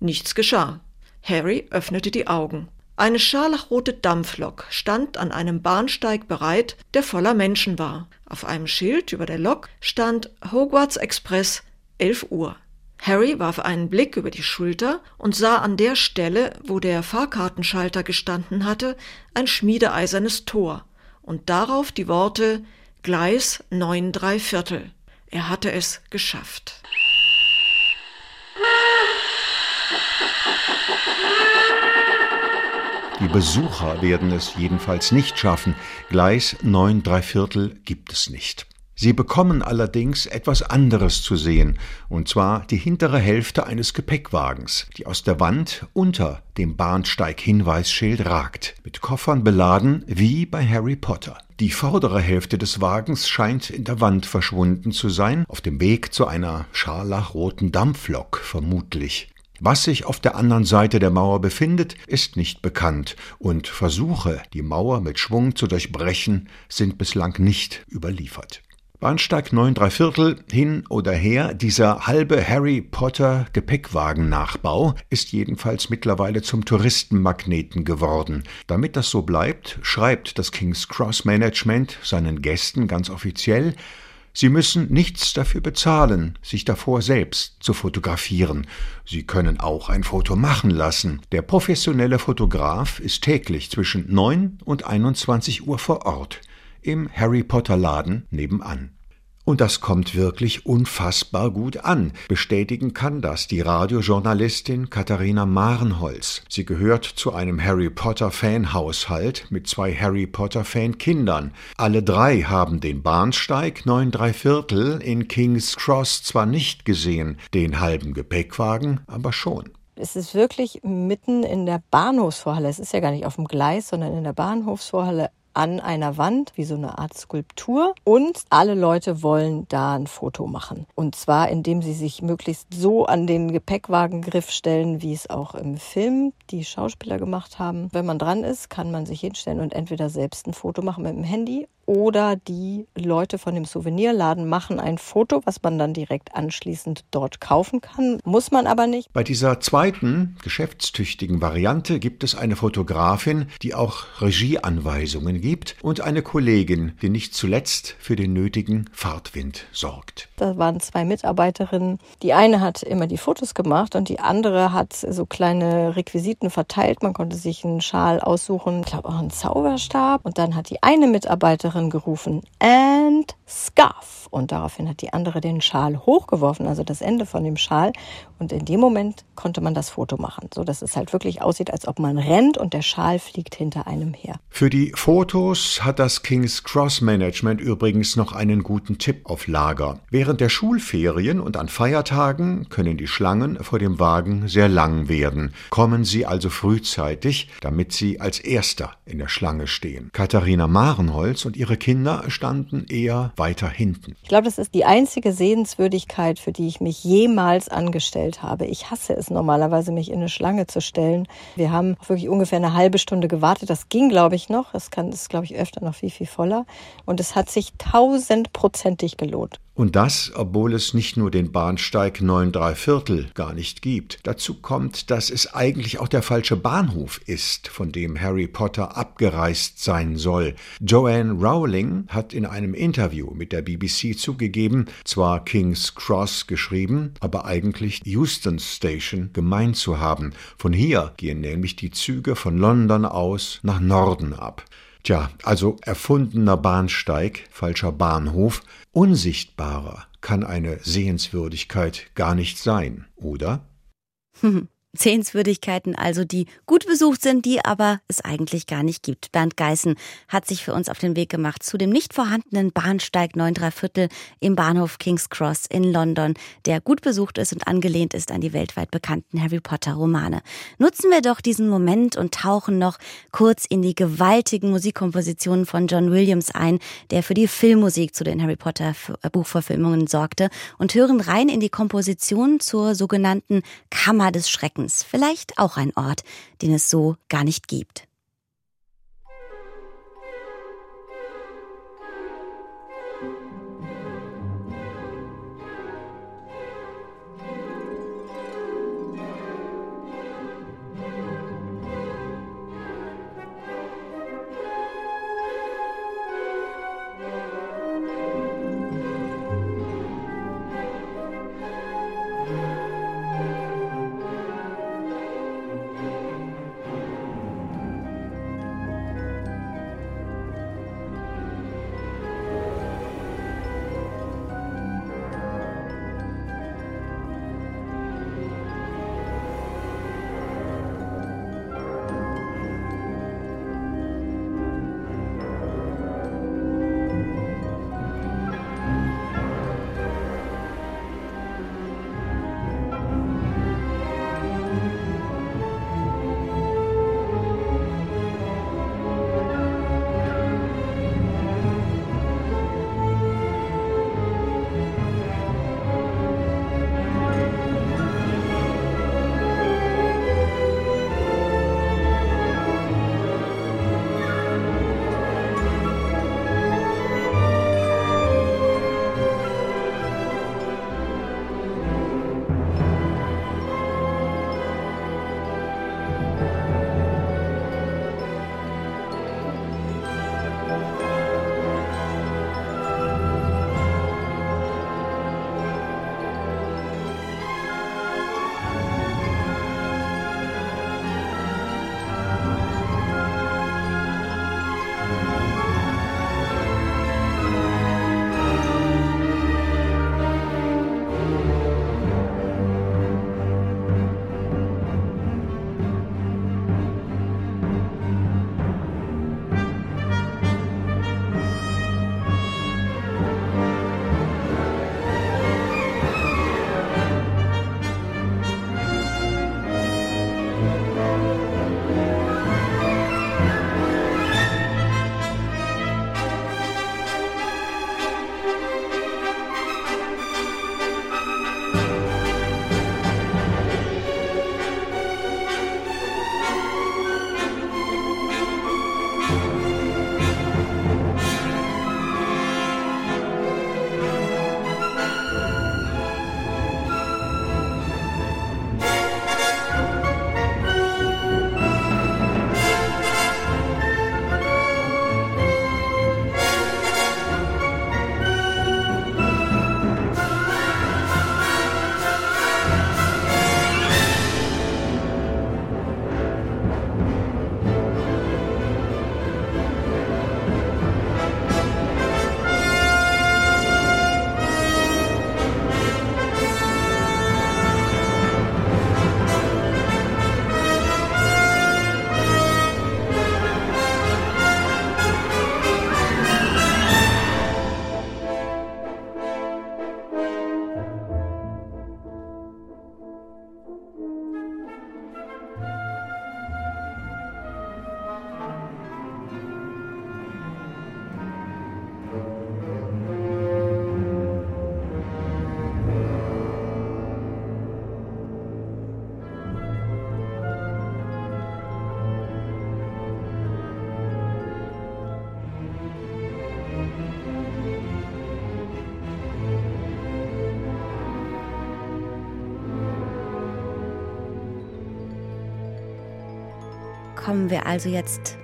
H: Nichts geschah. Harry öffnete die Augen. Eine scharlachrote Dampflok stand an einem Bahnsteig bereit, der voller Menschen war. Auf einem Schild über der Lok stand Hogwarts Express 11 Uhr. Harry warf einen Blick über die Schulter und sah an der Stelle, wo der Fahrkartenschalter gestanden hatte, ein schmiedeeisernes Tor und darauf die Worte Gleis neun drei Viertel. Er hatte es geschafft.
F: Die Besucher werden es jedenfalls nicht schaffen. Gleis neun drei Viertel gibt es nicht. Sie bekommen allerdings etwas anderes zu sehen, und zwar die hintere Hälfte eines Gepäckwagens, die aus der Wand unter dem Bahnsteig-Hinweisschild ragt, mit Koffern beladen wie bei Harry Potter. Die vordere Hälfte des Wagens scheint in der Wand verschwunden zu sein, auf dem Weg zu einer scharlachroten Dampflok vermutlich. Was sich auf der anderen Seite der Mauer befindet, ist nicht bekannt, und Versuche, die Mauer mit Schwung zu durchbrechen, sind bislang nicht überliefert. Bahnsteig 9 3 Viertel hin oder her, dieser halbe Harry Potter Gepäckwagen-Nachbau ist jedenfalls mittlerweile zum Touristenmagneten geworden. Damit das so bleibt, schreibt das King's Cross Management seinen Gästen ganz offiziell, Sie müssen nichts dafür bezahlen, sich davor selbst zu fotografieren. Sie können auch ein Foto machen lassen. Der professionelle Fotograf ist täglich zwischen 9 und 21 Uhr vor Ort im Harry Potter Laden nebenan. Und das kommt wirklich unfassbar gut an. Bestätigen kann das die Radiojournalistin Katharina Marenholz. Sie gehört zu einem Harry Potter Fanhaushalt mit zwei Harry Potter Fankindern. Alle drei haben den Bahnsteig 9 3 Viertel in King's Cross zwar nicht gesehen, den halben Gepäckwagen aber schon.
I: Es ist wirklich mitten in der Bahnhofsvorhalle. Es ist ja gar nicht auf dem Gleis, sondern in der Bahnhofsvorhalle an einer Wand, wie so eine Art Skulptur. Und alle Leute wollen da ein Foto machen. Und zwar, indem sie sich möglichst so an den Gepäckwagengriff stellen, wie es auch im Film die Schauspieler gemacht haben. Wenn man dran ist, kann man sich hinstellen und entweder selbst ein Foto machen mit dem Handy oder die Leute von dem Souvenirladen machen ein Foto, was man dann direkt anschließend dort kaufen kann. Muss man aber nicht.
F: Bei dieser zweiten geschäftstüchtigen Variante gibt es eine Fotografin, die auch Regieanweisungen gibt und eine Kollegin, die nicht zuletzt für den nötigen Fahrtwind sorgt.
I: Da waren zwei Mitarbeiterinnen. Die eine hat immer die Fotos gemacht und die andere hat so kleine Requisiten verteilt. Man konnte sich einen Schal aussuchen, ich glaube auch einen Zauberstab. Und dann hat die eine Mitarbeiterin Nachbarin gerufen, and scarf. Und daraufhin hat die andere den Schal hochgeworfen, also das Ende von dem Schal. Und in dem Moment konnte man das Foto machen, so dass es halt wirklich aussieht, als ob man rennt und der Schal fliegt hinter einem her.
F: Für die Fotos hat das King's Cross Management übrigens noch einen guten Tipp auf Lager. Während der Schulferien und an Feiertagen können die Schlangen vor dem Wagen sehr lang werden. Kommen Sie also frühzeitig, damit Sie als Erster in der Schlange stehen. Katharina Marenholz und ihre Kinder standen eher weiter hinten.
I: Ich glaube, das ist die einzige Sehenswürdigkeit, für die ich mich jemals angestellt habe. Ich hasse es normalerweise, mich in eine Schlange zu stellen. Wir haben wirklich ungefähr eine halbe Stunde gewartet. Das ging, glaube ich, noch. Es kann, ist, glaube ich, öfter noch viel, viel voller. Und es hat sich tausendprozentig gelohnt.
F: Und das, obwohl es nicht nur den Bahnsteig 9 3 Viertel gar nicht gibt. Dazu kommt, dass es eigentlich auch der falsche Bahnhof ist, von dem Harry Potter abgereist sein soll. Joanne Rowling hat in einem Interview mit der BBC zugegeben, zwar King's Cross geschrieben, aber eigentlich Euston Station gemeint zu haben. Von hier gehen nämlich die Züge von London aus nach Norden ab. Tja, also erfundener Bahnsteig, falscher Bahnhof, unsichtbarer kann eine Sehenswürdigkeit gar nicht sein, oder? (laughs)
B: Sehenswürdigkeiten also, die gut besucht sind, die aber es eigentlich gar nicht gibt. Bernd Geißen hat sich für uns auf den Weg gemacht zu dem nicht vorhandenen Bahnsteig 9 3 Viertel im Bahnhof King's Cross in London, der gut besucht ist und angelehnt ist an die weltweit bekannten Harry Potter Romane. Nutzen wir doch diesen Moment und tauchen noch kurz in die gewaltigen Musikkompositionen von John Williams ein, der für die Filmmusik zu den Harry Potter Buchverfilmungen sorgte und hören rein in die Komposition zur sogenannten Kammer des Schreckens Schreckens, vielleicht auch ein Ort, den es so gar nicht gibt. Kommen wir also jetzt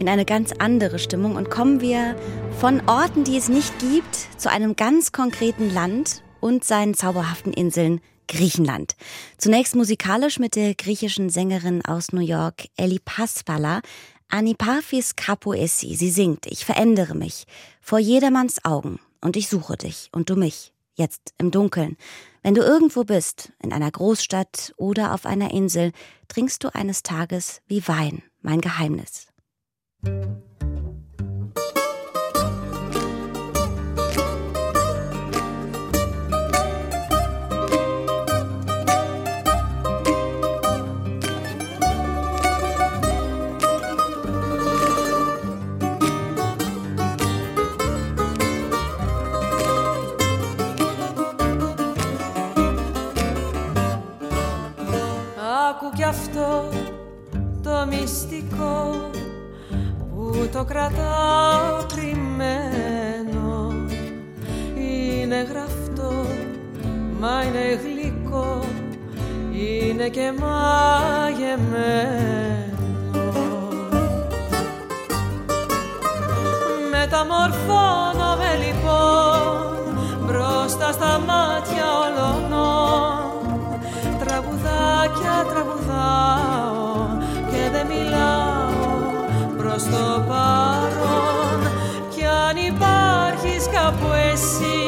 B: in eine ganz andere Stimmung und kommen wir von Orten, die es nicht gibt, zu einem ganz konkreten Land und seinen zauberhaften Inseln Griechenland. Zunächst musikalisch mit der griechischen Sängerin aus New York, Ellie Paspala, Anipaphis Kapoesi. Sie singt, ich verändere mich vor jedermanns Augen und ich suche dich und du mich, jetzt im Dunkeln. Wenn du irgendwo bist, in einer Großstadt oder auf einer Insel, trinkst du eines Tages wie Wein, mein Geheimnis.
J: Κι αυτό το μυστικό που το κρατάω κρυμμένο. Είναι γραφτό μα είναι γλυκό είναι και μαγεμένο. Μεταμορφώνομαι λοιπόν μπροστά στα μάτια όλων τραγουδάκια τραγουδάω και δεν μιλάω προς το παρόν. Κι αν υπάρχεις κάπου εσύ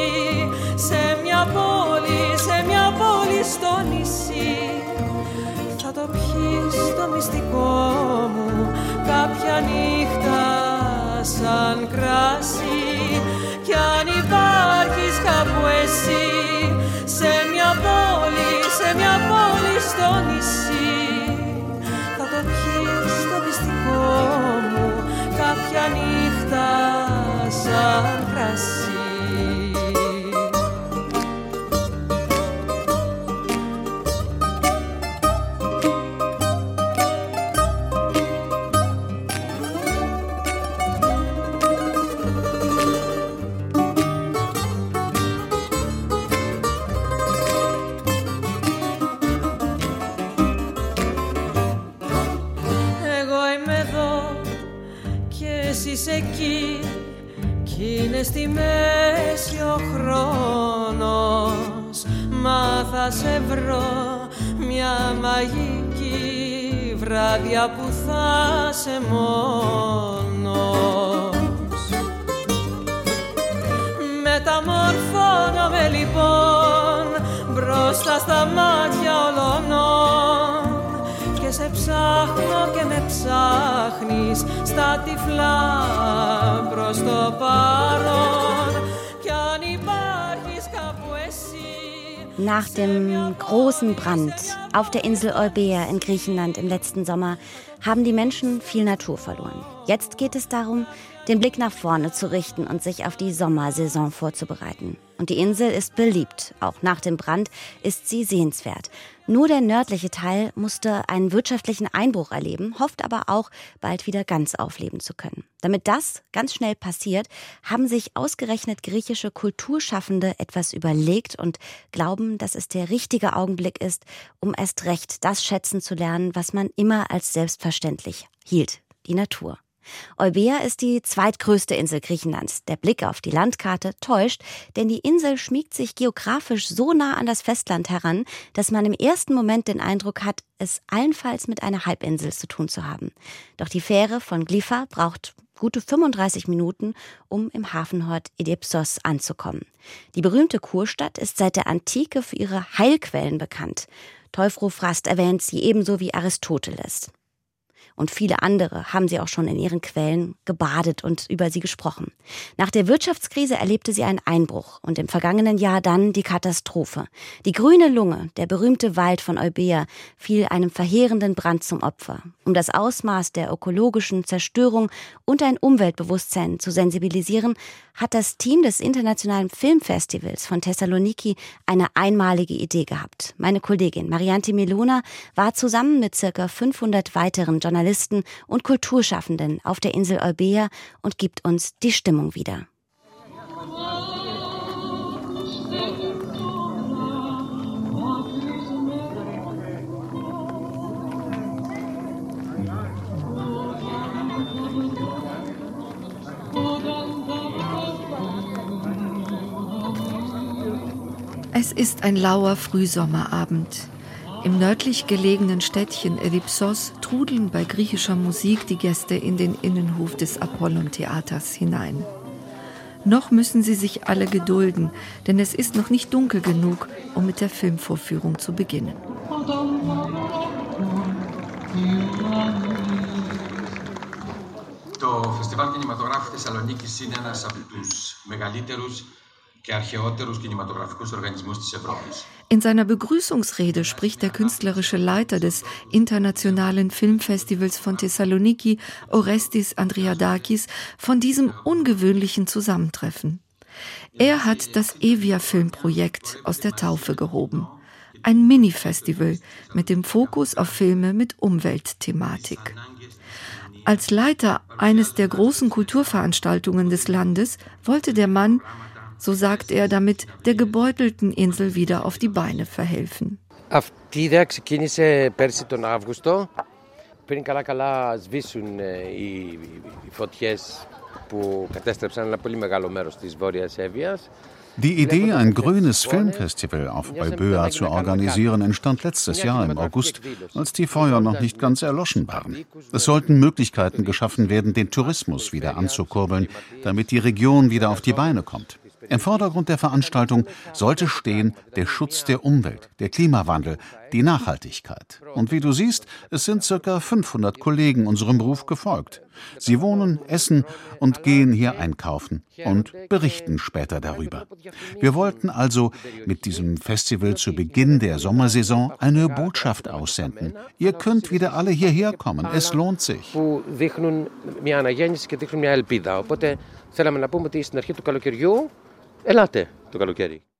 J: σε μια πόλη, σε μια πόλη στο νησί θα το πιείς το μυστικό μου κάποια νύχτα σαν κράσι κι αν υπάρχεις κάπου εσύ 有你
B: Nach dem großen Brand auf der Insel Eubea in Griechenland im letzten Sommer haben die Menschen viel Natur verloren. Jetzt geht es darum, den Blick nach vorne zu richten und sich auf die Sommersaison vorzubereiten. Und die Insel ist beliebt. Auch nach dem Brand ist sie sehenswert. Nur der nördliche Teil musste einen wirtschaftlichen Einbruch erleben, hofft aber auch, bald wieder ganz aufleben zu können. Damit das ganz schnell passiert, haben sich ausgerechnet griechische Kulturschaffende etwas überlegt und glauben, dass es der richtige Augenblick ist, um erst recht das schätzen zu lernen, was man immer als selbstverständlich hielt, die Natur. Eubea ist die zweitgrößte Insel Griechenlands. Der Blick auf die Landkarte täuscht, denn die Insel schmiegt sich geografisch so nah an das Festland heran, dass man im ersten Moment den Eindruck hat, es allenfalls mit einer Halbinsel zu tun zu haben. Doch die Fähre von Glypha braucht gute 35 Minuten, um im Hafenort Edipsos anzukommen. Die berühmte Kurstadt ist seit der Antike für ihre Heilquellen bekannt. Teufrophrast erwähnt sie ebenso wie Aristoteles und viele andere haben sie auch schon in ihren Quellen gebadet und über sie gesprochen. Nach der Wirtschaftskrise erlebte sie einen Einbruch und im vergangenen Jahr dann die Katastrophe. Die grüne Lunge, der berühmte Wald von Eubea, fiel einem verheerenden Brand zum Opfer. Um das Ausmaß der ökologischen Zerstörung und ein Umweltbewusstsein zu sensibilisieren, hat das Team des Internationalen Filmfestivals von Thessaloniki eine einmalige Idee gehabt. Meine Kollegin Marianti Melona war zusammen mit circa 500 weiteren Journalisten Journalisten und Kulturschaffenden auf der Insel Eubea und gibt uns die Stimmung wieder.
K: Es ist ein lauer Frühsommerabend. Im nördlich gelegenen Städtchen Ellipsos trudeln bei griechischer Musik die Gäste in den Innenhof des Apollon-Theaters hinein. Noch müssen sie sich alle gedulden, denn es ist noch nicht dunkel genug, um mit der Filmvorführung zu beginnen.
L: Το Φεστιβάλ Κινηματογράφου Θεσσαλονίκης είναι ένας από τους μεγαλύτερους
K: in seiner Begrüßungsrede spricht der künstlerische Leiter des Internationalen Filmfestivals von Thessaloniki, Orestis Andriadakis, von diesem ungewöhnlichen Zusammentreffen. Er hat das Evia-Filmprojekt aus der Taufe gehoben. Ein Mini-Festival mit dem Fokus auf Filme mit Umweltthematik. Als Leiter eines der großen Kulturveranstaltungen des Landes wollte der Mann so sagt er, damit der gebeutelten Insel wieder auf die Beine verhelfen.
M: Αυτή η ιδέα ξεκίνησε πέρσι τον Αύγουστο, πριν καλά-καλά σβήσουν οι φωτιές που κατέστρεψαν ένα πολύ μεγάλο μέρος της Βόρειας Εύβοιας.
N: Die Idee, ein grünes Filmfestival auf Euböa zu organisieren, entstand letztes Jahr im August, als die Feuer noch nicht ganz erloschen waren. Es sollten Möglichkeiten geschaffen werden, den Tourismus wieder anzukurbeln, damit die Region wieder auf die Beine kommt. Im Vordergrund der Veranstaltung sollte stehen der Schutz der Umwelt, der Klimawandel, die Nachhaltigkeit. Und wie du siehst, es sind circa 500 Kollegen unserem Beruf gefolgt. Sie wohnen, essen und gehen hier einkaufen und berichten später darüber. Wir wollten also mit diesem Festival zu Beginn der Sommersaison eine Botschaft aussenden. Ihr könnt wieder alle hierher kommen. Es lohnt sich.
M: Θέλαμε να πούμε ότι στην αρχή του καλοκαιριού Ελάτε το καλοκαίρι.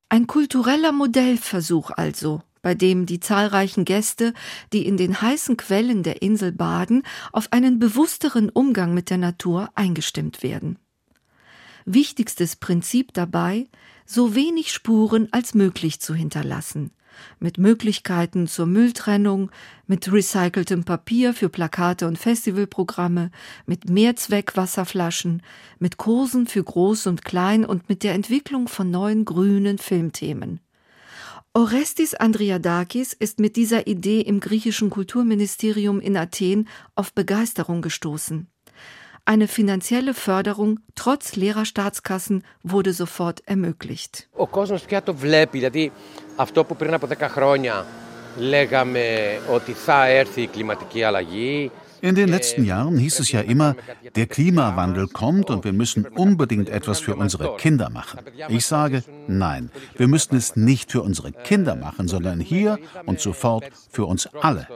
K: ein kultureller Modellversuch also, bei dem die zahlreichen Gäste, die in den heißen Quellen der Insel baden, auf einen bewussteren Umgang mit der Natur eingestimmt werden. Wichtigstes Prinzip dabei, so wenig Spuren als möglich zu hinterlassen, mit Möglichkeiten zur Mülltrennung, mit recyceltem Papier für Plakate und Festivalprogramme, mit Mehrzweckwasserflaschen, mit Kursen für Groß und Klein und mit der Entwicklung von neuen grünen Filmthemen. Orestis Andriadakis ist mit dieser Idee im griechischen Kulturministerium in Athen auf Begeisterung gestoßen. Eine finanzielle Förderung trotz leerer Staatskassen wurde sofort ermöglicht.
M: Ο κόσμος πια το βλέπει, δηλαδή αυτό που πριν από 10 χρόνια λέγαμε ότι θα έρθει η κλιματική αλλαγή,
N: In den letzten Jahren hieß es ja immer, der Klimawandel kommt und wir müssen unbedingt etwas für unsere Kinder machen. Ich sage, nein, wir müssen es nicht für unsere Kinder machen, sondern hier und sofort für uns alle.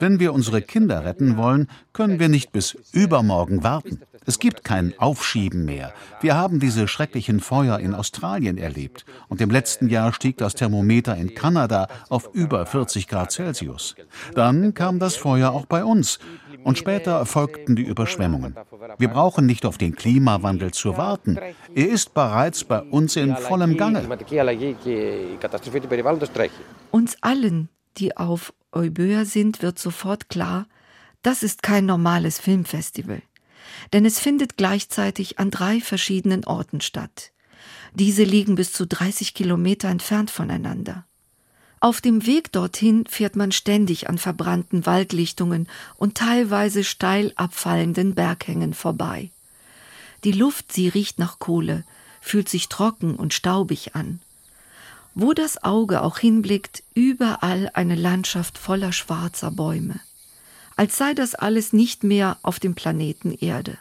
N: Wenn wir unsere Kinder retten wollen, können wir nicht bis übermorgen warten. Es gibt kein Aufschieben mehr. Wir haben diese schrecklichen Feuer in Australien erlebt. Und im letzten Jahr stieg das Thermometer in Kanada auf über 40 Grad Celsius. Dann kam das Feuer auch bei uns. Und später erfolgten die Überschwemmungen. Wir brauchen nicht auf den Klimawandel zu warten. Er ist bereits bei uns in vollem Gange.
K: Uns allen, die auf Euböa sind, wird sofort klar, das ist kein normales Filmfestival. Denn es findet gleichzeitig an drei verschiedenen Orten statt. Diese liegen bis zu 30 Kilometer entfernt voneinander. Auf dem Weg dorthin fährt man ständig an verbrannten Waldlichtungen und teilweise steil abfallenden Berghängen vorbei. Die Luft, sie riecht nach Kohle, fühlt sich trocken und staubig an. Wo das Auge auch hinblickt, überall eine Landschaft voller schwarzer Bäume. Als sei das alles nicht mehr auf dem Planeten Erde.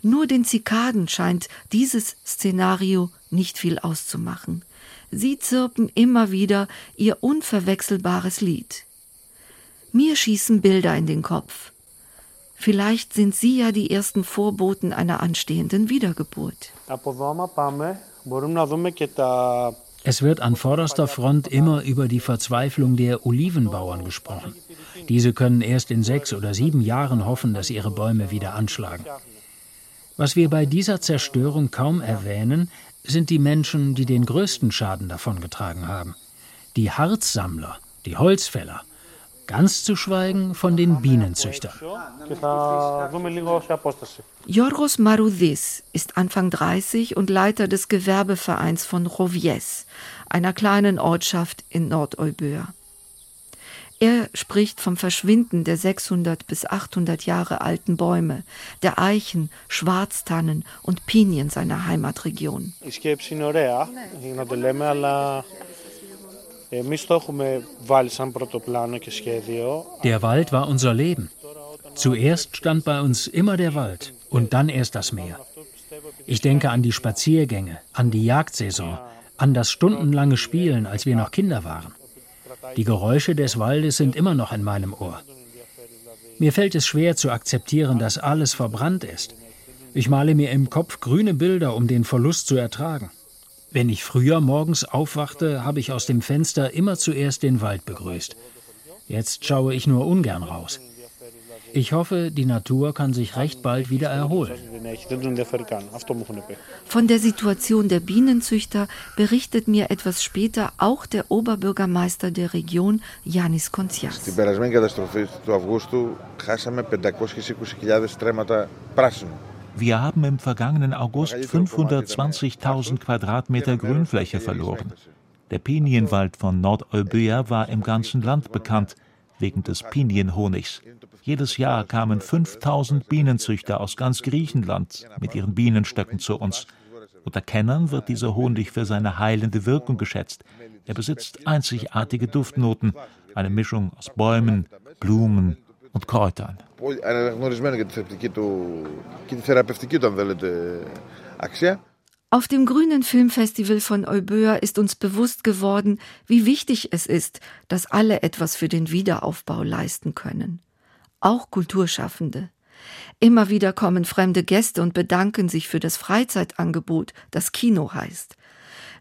K: Nur den Zikaden scheint dieses Szenario nicht viel auszumachen. Sie zirpen immer wieder ihr unverwechselbares Lied. Mir schießen Bilder in den Kopf. Vielleicht sind sie ja die ersten Vorboten einer anstehenden Wiedergeburt.
O: Es wird an vorderster Front immer über die Verzweiflung der Olivenbauern gesprochen. Diese können erst in sechs oder sieben Jahren hoffen, dass ihre Bäume wieder anschlagen. Was wir bei dieser Zerstörung kaum erwähnen, sind die Menschen, die den größten Schaden davongetragen haben. Die Harzsammler, die Holzfäller, Ganz zu schweigen von den Bienenzüchtern.
K: Yorgos Maroudis ist Anfang 30 und Leiter des Gewerbevereins von Rovies, einer kleinen Ortschaft in Nordeuböa. Er spricht vom Verschwinden der 600 bis 800 Jahre alten Bäume, der Eichen, Schwarztannen und Pinien seiner Heimatregion.
O: Der Wald war unser Leben. Zuerst stand bei uns immer der Wald und dann erst das Meer. Ich denke an die Spaziergänge, an die Jagdsaison, an das stundenlange Spielen, als wir noch Kinder waren. Die Geräusche des Waldes sind immer noch in meinem Ohr. Mir fällt es schwer zu akzeptieren, dass alles verbrannt ist. Ich male mir im Kopf grüne Bilder, um den Verlust zu ertragen. Wenn ich früher morgens aufwachte, habe ich aus dem Fenster immer zuerst den Wald begrüßt. Jetzt schaue ich nur ungern raus. Ich hoffe, die Natur kann sich recht bald wieder erholen.
K: Von der Situation der Bienenzüchter berichtet mir etwas später auch der Oberbürgermeister der Region, Yanis Kontsias.
P: Wir haben im vergangenen August 520.000 Quadratmeter Grünfläche verloren. Der Pinienwald von Nordeurböa war im ganzen Land bekannt wegen des Pinienhonigs. Jedes Jahr kamen 5000 Bienenzüchter aus ganz Griechenland mit ihren Bienenstöcken zu uns. Unter Kennern wird dieser Honig für seine heilende Wirkung geschätzt. Er besitzt einzigartige Duftnoten, eine Mischung aus Bäumen, Blumen und Kräutern.
K: Auf dem Grünen Filmfestival von Euböa ist uns bewusst geworden, wie wichtig es ist, dass alle etwas für den Wiederaufbau leisten können. Auch Kulturschaffende. Immer wieder kommen fremde Gäste und bedanken sich für das Freizeitangebot, das Kino heißt.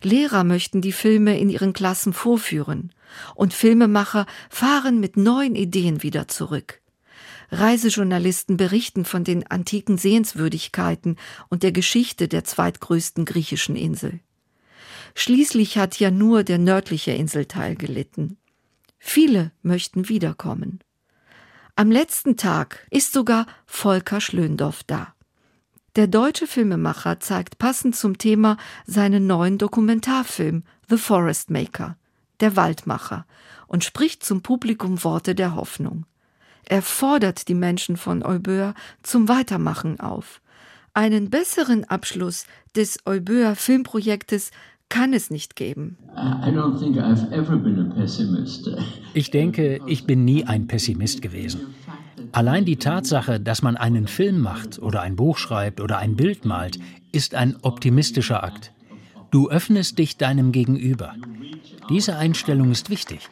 K: Lehrer möchten die Filme in ihren Klassen vorführen. Und Filmemacher fahren mit neuen Ideen wieder zurück. Reisejournalisten berichten von den antiken Sehenswürdigkeiten und der Geschichte der zweitgrößten griechischen Insel. Schließlich hat ja nur der nördliche Inselteil gelitten. Viele möchten wiederkommen. Am letzten Tag ist sogar Volker Schlöndorff da. Der deutsche Filmemacher zeigt passend zum Thema seinen neuen Dokumentarfilm The Forest Maker, der Waldmacher, und spricht zum Publikum Worte der Hoffnung. Er fordert die Menschen von Euböa zum Weitermachen auf. Einen besseren Abschluss des Euböa Filmprojektes kann es nicht geben. (laughs)
O: Ich denke, ich bin nie ein Pessimist gewesen. Allein die Tatsache, dass man einen Film macht oder ein Buch schreibt oder ein Bild malt, ist ein optimistischer Akt. Du öffnest dich deinem Gegenüber. Diese Einstellung ist wichtig.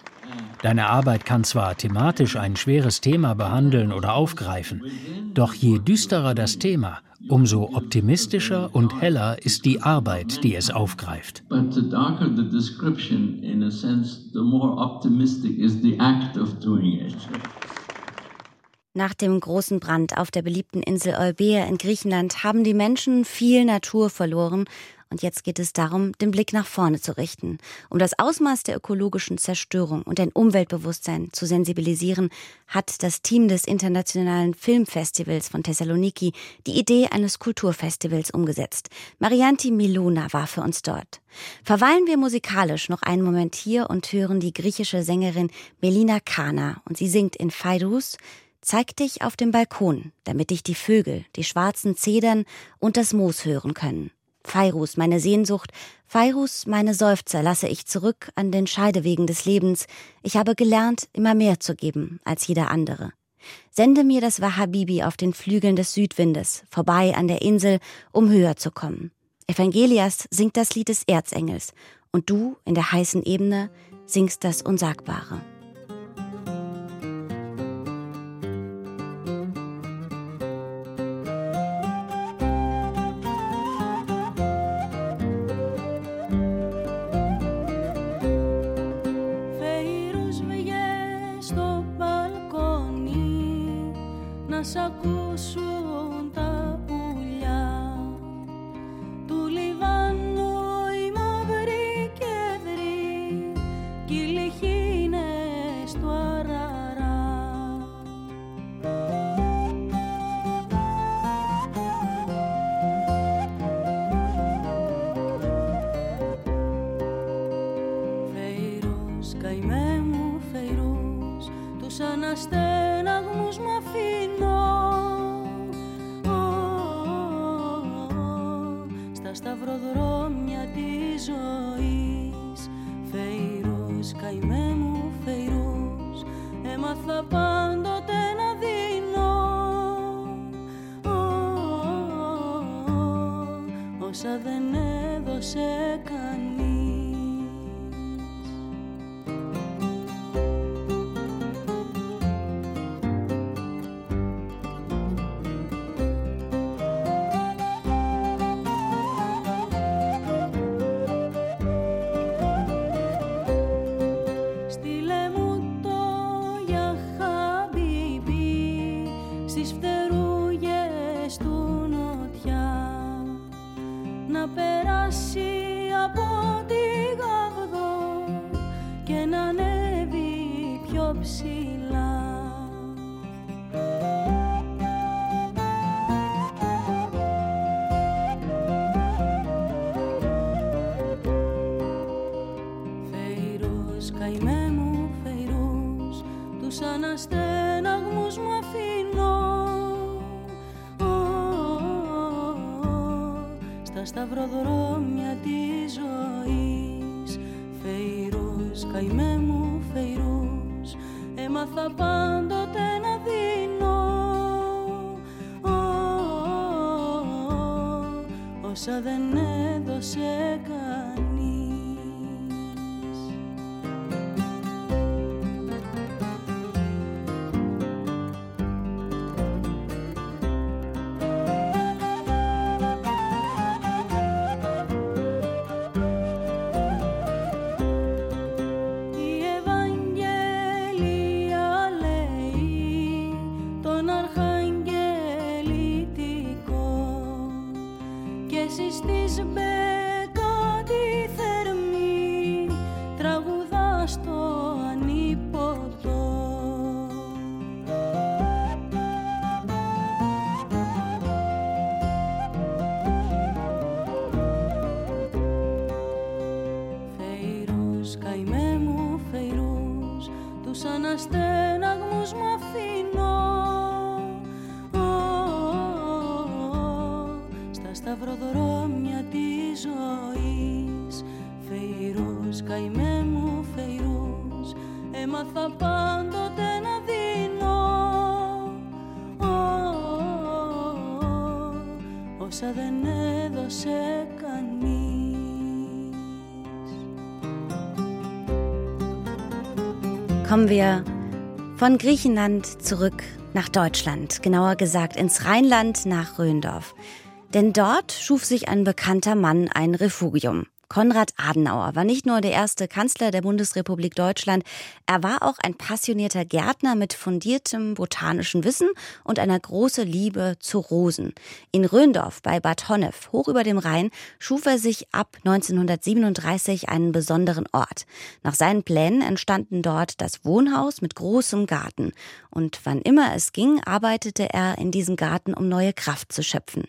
O: Deine Arbeit kann zwar thematisch ein schweres Thema behandeln oder aufgreifen, doch je düsterer das Thema, umso optimistischer und heller ist die Arbeit, die es aufgreift.
B: Nach dem großen Brand auf der beliebten Insel Eubea in Griechenland haben die Menschen viel Natur verloren und jetzt geht es darum, den Blick nach vorne zu richten. Um das Ausmaß der ökologischen Zerstörung und ein Umweltbewusstsein zu sensibilisieren, hat das Team des Internationalen Filmfestivals von Thessaloniki die Idee eines Kulturfestivals umgesetzt. Marianti Miluna war für uns dort. Verweilen wir musikalisch noch einen Moment hier und hören die griechische Sängerin Melina Kana und sie singt in Fairus Zeig dich auf dem Balkon, damit dich die Vögel, die schwarzen Zedern und das Moos hören können. Feirus, meine Sehnsucht, Feirus, meine Seufzer lasse ich zurück an den Scheidewegen des Lebens. Ich habe gelernt, immer mehr zu geben als jeder andere. Sende mir das Wahhabibi auf den Flügeln des Südwindes, vorbei an der Insel, um höher zu kommen. Evangelias singt das Lied des Erzengels, und du in der heißen Ebene singst das Unsagbare.
Q: Όσα δεν έδωσε κανείς
B: Kommen wir von Griechenland zurück nach Deutschland, genauer gesagt ins Rheinland nach Röndorf. Denn dort schuf sich ein bekannter Mann ein Refugium. Konrad Adenauer war nicht nur der erste Kanzler der Bundesrepublik Deutschland, er war auch ein passionierter Gärtner mit fundiertem botanischen Wissen und einer großen Liebe zu Rosen. In Röndorf bei Bad Honnef, hoch über dem Rhein, schuf er sich ab 1937 einen besonderen Ort. Nach seinen Plänen entstanden dort das Wohnhaus mit großem Garten. Und wann immer es ging, arbeitete er in diesem Garten, um neue Kraft zu schöpfen.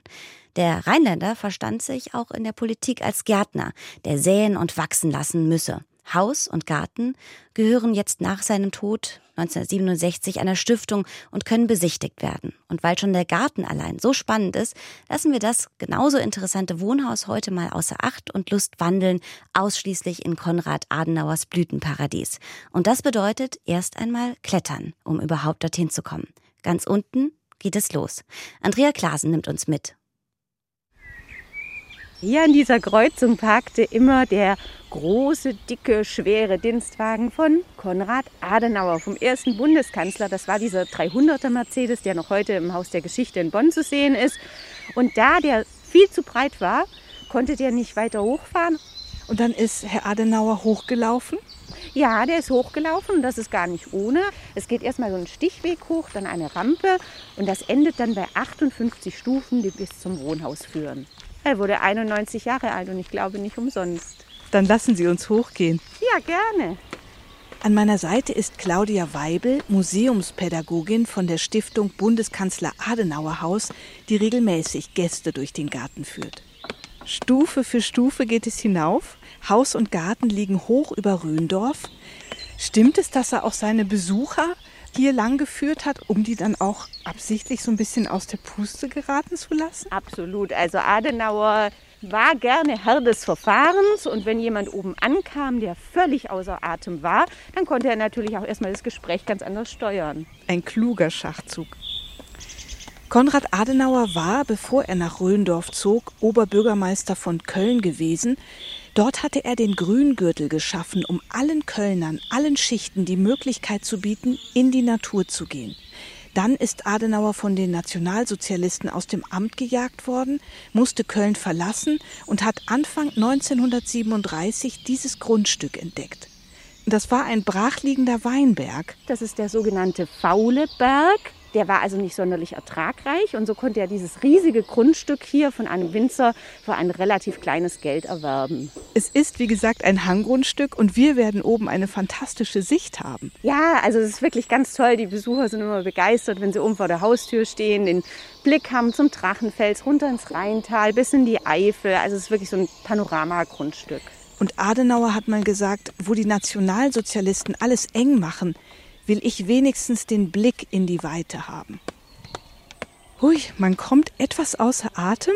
B: Der Rheinländer verstand sich auch in der Politik als Gärtner, der säen und wachsen lassen müsse. Haus und Garten gehören jetzt nach seinem Tod 1967 einer Stiftung und können besichtigt werden. Und weil schon der Garten allein so spannend ist, lassen wir das genauso interessante Wohnhaus heute mal außer Acht und Lust wandeln, ausschließlich in Konrad Adenauers Blütenparadies. Und das bedeutet erst einmal klettern, um überhaupt dorthin zu kommen. Ganz unten geht es los. Andrea Klasen nimmt uns mit.
R: Hier an dieser Kreuzung parkte immer der große, dicke, schwere Dienstwagen von Konrad Adenauer, vom ersten Bundeskanzler. Das war dieser 300er Mercedes, der noch heute im Haus der Geschichte in Bonn zu sehen ist. Und da der viel zu breit war, konnte der nicht weiter hochfahren.
S: Und dann ist Herr Adenauer hochgelaufen?
R: Ja, der ist hochgelaufen und das ist gar nicht ohne. Es geht erstmal so einen Stichweg hoch, dann eine Rampe und das endet dann bei 58 Stufen, die bis zum Wohnhaus führen. Er wurde 91 Jahre alt und ich glaube nicht umsonst.
S: Dann lassen Sie uns hochgehen.
R: Ja, gerne.
S: An meiner Seite ist Claudia Weibel, Museumspädagogin von der Stiftung Bundeskanzler Adenauer Haus, die regelmäßig Gäste durch den Garten führt. Stufe für Stufe geht es hinauf. Haus und Garten liegen hoch über Röndorf. Stimmt es, dass er auch seine Besucher hier lang geführt hat, um die dann auch absichtlich so ein bisschen aus der Puste geraten zu lassen?
R: Absolut. Also Adenauer war gerne Herr des Verfahrens und wenn jemand oben ankam, der völlig außer Atem war, dann konnte er natürlich auch erstmal das Gespräch ganz anders steuern.
S: Ein kluger Schachzug. Konrad Adenauer war, bevor er nach Röndorf zog, Oberbürgermeister von Köln gewesen. Dort hatte er den Grüngürtel geschaffen, um allen Kölnern, allen Schichten die Möglichkeit zu bieten, in die Natur zu gehen. Dann ist Adenauer von den Nationalsozialisten aus dem Amt gejagt worden, musste Köln verlassen und hat Anfang 1937 dieses Grundstück entdeckt. Das war ein brachliegender Weinberg.
R: Das ist der sogenannte Faule Berg. Der war also nicht sonderlich ertragreich und so konnte er dieses riesige Grundstück hier von einem Winzer für ein relativ kleines Geld erwerben.
S: Es ist, wie gesagt, ein Hanggrundstück und wir werden oben eine fantastische Sicht haben.
R: Ja, also es ist wirklich ganz toll. Die Besucher sind immer begeistert, wenn sie oben vor der Haustür stehen, den Blick haben zum Drachenfels, runter ins Rheintal, bis in die Eifel. Also es ist wirklich so ein Panoramagrundstück.
S: Und Adenauer hat mal gesagt, wo die Nationalsozialisten alles eng machen, will ich wenigstens den Blick in die Weite haben. Hui, man kommt etwas außer Atem,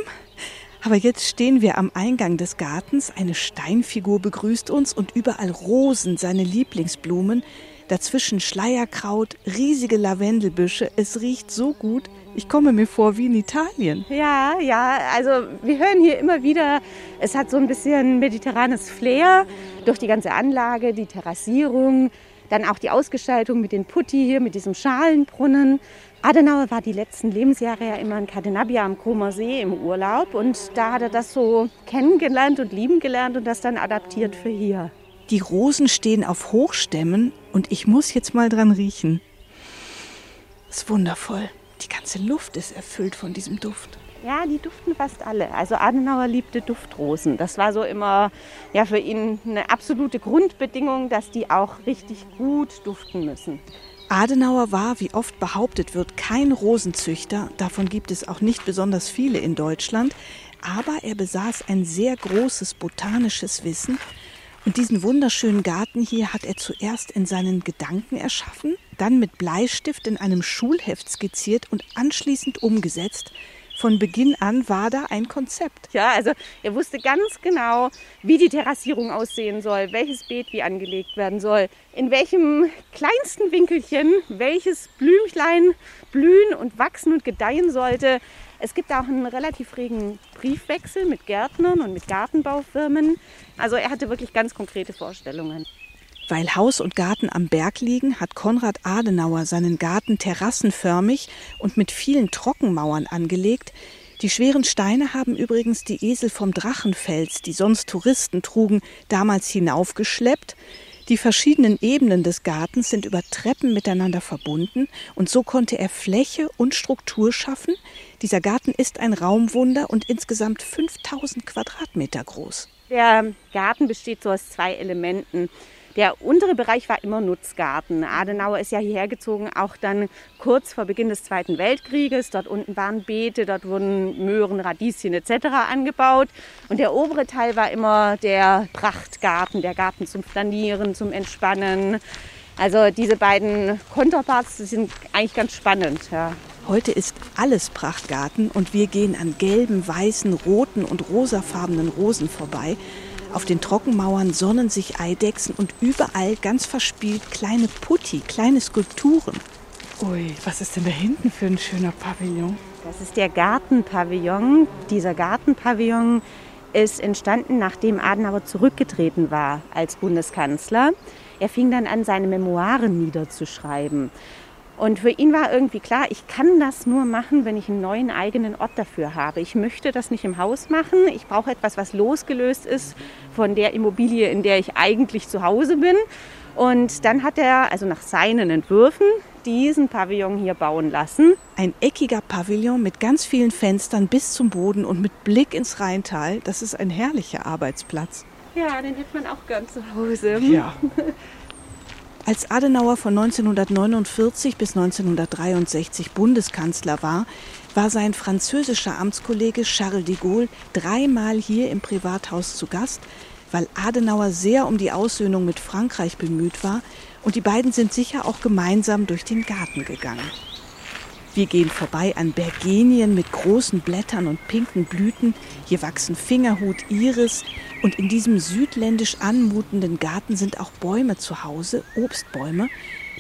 S: aber jetzt stehen wir am Eingang des Gartens, eine Steinfigur begrüßt uns und überall Rosen, seine Lieblingsblumen, dazwischen Schleierkraut, riesige Lavendelbüsche, es riecht so gut, ich komme mir vor wie in Italien.
R: Ja, ja, also wir hören hier immer wieder, es hat so ein bisschen mediterranes Flair durch die ganze Anlage, die Terrassierung, dann auch die Ausgestaltung mit den Putti hier, mit diesem Schalenbrunnen. Adenauer war die letzten Lebensjahre ja immer in Cadenabia am Comer See im Urlaub und da hat er das so kennengelernt und lieben gelernt und das dann adaptiert für hier.
S: Die Rosen stehen auf Hochstämmen und ich muss jetzt mal dran riechen. Das ist wundervoll. Die ganze Luft ist erfüllt von diesem Duft.
R: Ja, die duften fast alle. Also Adenauer liebte Duftrosen. Das war so immer ja, für ihn eine absolute Grundbedingung, dass die auch richtig gut duften müssen.
S: Adenauer war, wie oft behauptet wird, kein Rosenzüchter. Davon gibt es auch nicht besonders viele in Deutschland. Aber er besaß ein sehr großes botanisches Wissen. Und diesen wunderschönen Garten hier hat er zuerst in seinen Gedanken erschaffen, dann mit Bleistift in einem Schulheft skizziert und anschließend umgesetzt von Beginn an war da ein Konzept.
R: Ja, also er wusste ganz genau, wie die Terrassierung aussehen soll, welches Beet wie angelegt werden soll, in welchem kleinsten Winkelchen welches Blümchen blühen und wachsen und gedeihen sollte. Es gibt auch einen relativ regen Briefwechsel mit Gärtnern und mit Gartenbaufirmen. Also er hatte wirklich ganz konkrete Vorstellungen.
S: Weil Haus und Garten am Berg liegen, hat Konrad Adenauer seinen Garten terrassenförmig und mit vielen Trockenmauern angelegt. Die schweren Steine haben übrigens die Esel vom Drachenfels, die sonst Touristen trugen, damals hinaufgeschleppt. Die verschiedenen Ebenen des Gartens sind über Treppen miteinander verbunden und so konnte er Fläche und Struktur schaffen. Dieser Garten ist ein Raumwunder und insgesamt 5000 Quadratmeter groß.
R: Der Garten besteht so aus zwei Elementen. Der untere Bereich war immer Nutzgarten. Adenauer ist ja hierher gezogen, auch dann kurz vor Beginn des Zweiten Weltkrieges. Dort unten waren Beete, dort wurden Möhren, Radieschen etc. angebaut. Und der obere Teil war immer der Prachtgarten, der Garten zum Flanieren, zum Entspannen. Also diese beiden Konterparts sind eigentlich ganz spannend. Ja.
S: Heute ist alles Prachtgarten und wir gehen an gelben, weißen, roten und rosafarbenen Rosen vorbei. Auf den Trockenmauern sonnen sich Eidechsen und überall ganz verspielt kleine Putti, kleine Skulpturen. Ui, was ist denn da hinten für ein schöner Pavillon?
R: Das ist der Gartenpavillon. Dieser Gartenpavillon ist entstanden, nachdem Adenauer zurückgetreten war als Bundeskanzler. Er fing dann an, seine Memoiren niederzuschreiben. Und für ihn war irgendwie klar, ich kann das nur machen, wenn ich einen neuen eigenen Ort dafür habe. Ich möchte das nicht im Haus machen. Ich brauche etwas, was losgelöst ist von der Immobilie, in der ich eigentlich zu Hause bin. Und dann hat er, also nach seinen Entwürfen, diesen Pavillon hier bauen lassen.
S: Ein eckiger Pavillon mit ganz vielen Fenstern bis zum Boden und mit Blick ins Rheintal. Das ist ein herrlicher Arbeitsplatz.
R: Ja, den hätte man auch gern zu Hause.
S: Ja. (laughs) Als Adenauer von 1949 bis 1963 Bundeskanzler war, war sein französischer Amtskollege Charles de Gaulle dreimal hier im Privathaus zu Gast. weil Adenauer sehr um die Aussöhnung mit Frankreich bemüht war und die beiden sind sicher auch gemeinsam durch den Garten gegangen. Wir gehen vorbei an Bergenien mit großen Blättern und pinken Blüten. Hier wachsen Fingerhut, Iris. Und in diesem südländisch anmutenden Garten sind auch Bäume zu Hause, Obstbäume.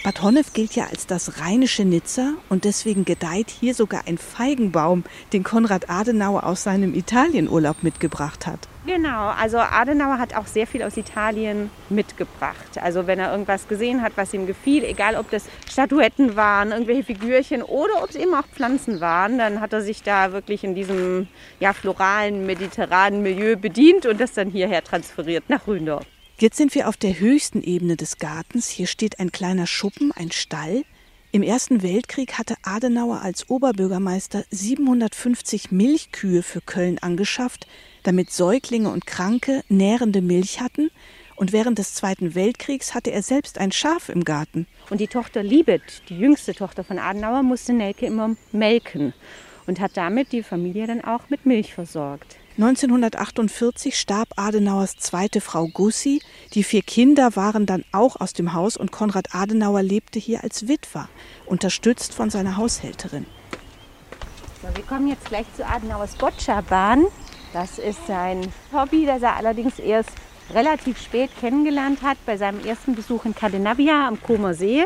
S: Bad Honnef gilt ja als das rheinische Nizza und deswegen gedeiht hier sogar ein Feigenbaum, den Konrad Adenauer aus seinem Italienurlaub mitgebracht hat.
R: Genau, also Adenauer hat auch sehr viel aus Italien mitgebracht. Also wenn er irgendwas gesehen hat, was ihm gefiel, egal ob das Statuetten waren, irgendwelche Figürchen oder ob es eben auch Pflanzen waren, dann hat er sich da wirklich in diesem ja, floralen, mediterranen Milieu bedient und das dann hierher transferiert nach Ründorf.
S: Jetzt sind wir auf der höchsten Ebene des Gartens. Hier steht ein kleiner Schuppen, ein Stall. Im Ersten Weltkrieg hatte Adenauer als Oberbürgermeister 750 Milchkühe für Köln angeschafft, damit Säuglinge und Kranke nährende Milch hatten. Und während des Zweiten Weltkriegs hatte er selbst ein Schaf im Garten.
R: Und die Tochter Liebet, die jüngste Tochter von Adenauer, musste Nelke immer melken und hat damit die Familie dann auch mit Milch versorgt.
S: 1948 starb Adenauers zweite Frau Gussi. Die vier Kinder waren dann auch aus dem Haus und Konrad Adenauer lebte hier als Witwer, unterstützt von seiner Haushälterin.
R: So, wir kommen jetzt gleich zu Adenauers Boccia-Bahn. Das ist sein Hobby, das er allerdings erst relativ spät kennengelernt hat, bei seinem ersten Besuch in Cadenavia am Comer See.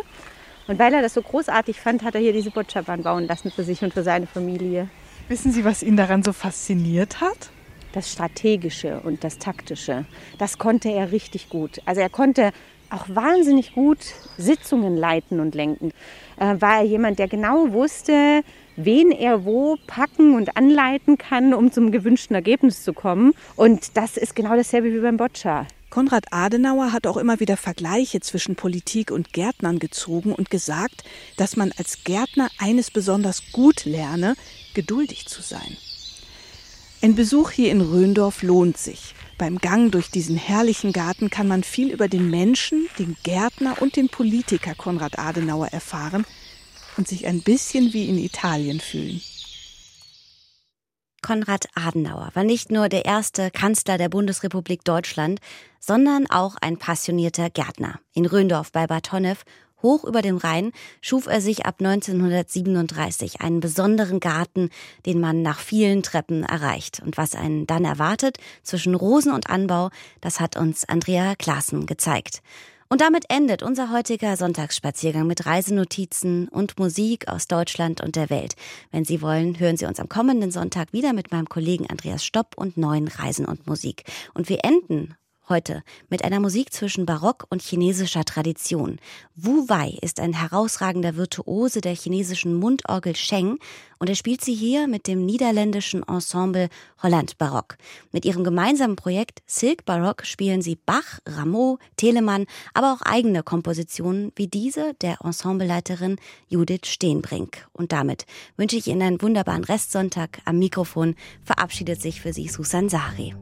R: Und weil er das so großartig fand, hat er hier diese Boccia-Bahn bauen lassen für sich und für seine Familie.
S: Wissen Sie, was ihn daran so fasziniert hat?
R: Das Strategische und das Taktische, das konnte er richtig gut. Also er konnte auch wahnsinnig gut Sitzungen leiten und lenken. Äh, war er jemand, der genau wusste, wen er wo packen und anleiten kann, um zum gewünschten Ergebnis zu kommen. Und das ist genau dasselbe wie beim Boccia.
S: Konrad Adenauer hat auch immer wieder Vergleiche zwischen Politik und Gärtnern gezogen und gesagt, dass man als Gärtner eines besonders gut lerne, geduldig zu sein. Ein Besuch hier in Röndorf lohnt sich. Beim Gang durch diesen herrlichen Garten kann man viel über den Menschen, den Gärtner und den Politiker Konrad Adenauer erfahren und sich ein bisschen wie in Italien fühlen.
B: Konrad Adenauer war nicht nur der erste Kanzler der Bundesrepublik Deutschland, sondern auch ein passionierter Gärtner. In Röndorf bei Bad Honnef Hoch über dem Rhein schuf er sich ab 1937 einen besonderen Garten, den man nach vielen Treppen erreicht. Und was einen dann erwartet zwischen Rosen und Anbau, das hat uns Andrea Klaassen gezeigt. Und damit endet unser heutiger Sonntagsspaziergang mit Reisenotizen und Musik aus Deutschland und der Welt. Wenn Sie wollen, hören Sie uns am kommenden Sonntag wieder mit meinem Kollegen Andreas Stopp und neuen Reisen und Musik. Und wir enden Heute mit einer Musik zwischen Barock und chinesischer Tradition. Wu Wei ist ein herausragender Virtuose der chinesischen Mundorgel Sheng und er spielt sie hier mit dem niederländischen Ensemble Holland Barock. Mit ihrem gemeinsamen Projekt Silk Barock spielen sie Bach, Rameau, Telemann, aber auch eigene Kompositionen wie diese der Ensembleleiterin Judith Steenbrink. Und damit wünsche ich Ihnen einen wunderbaren Restsonntag. Am Mikrofon verabschiedet sich für Sie Susan Sari.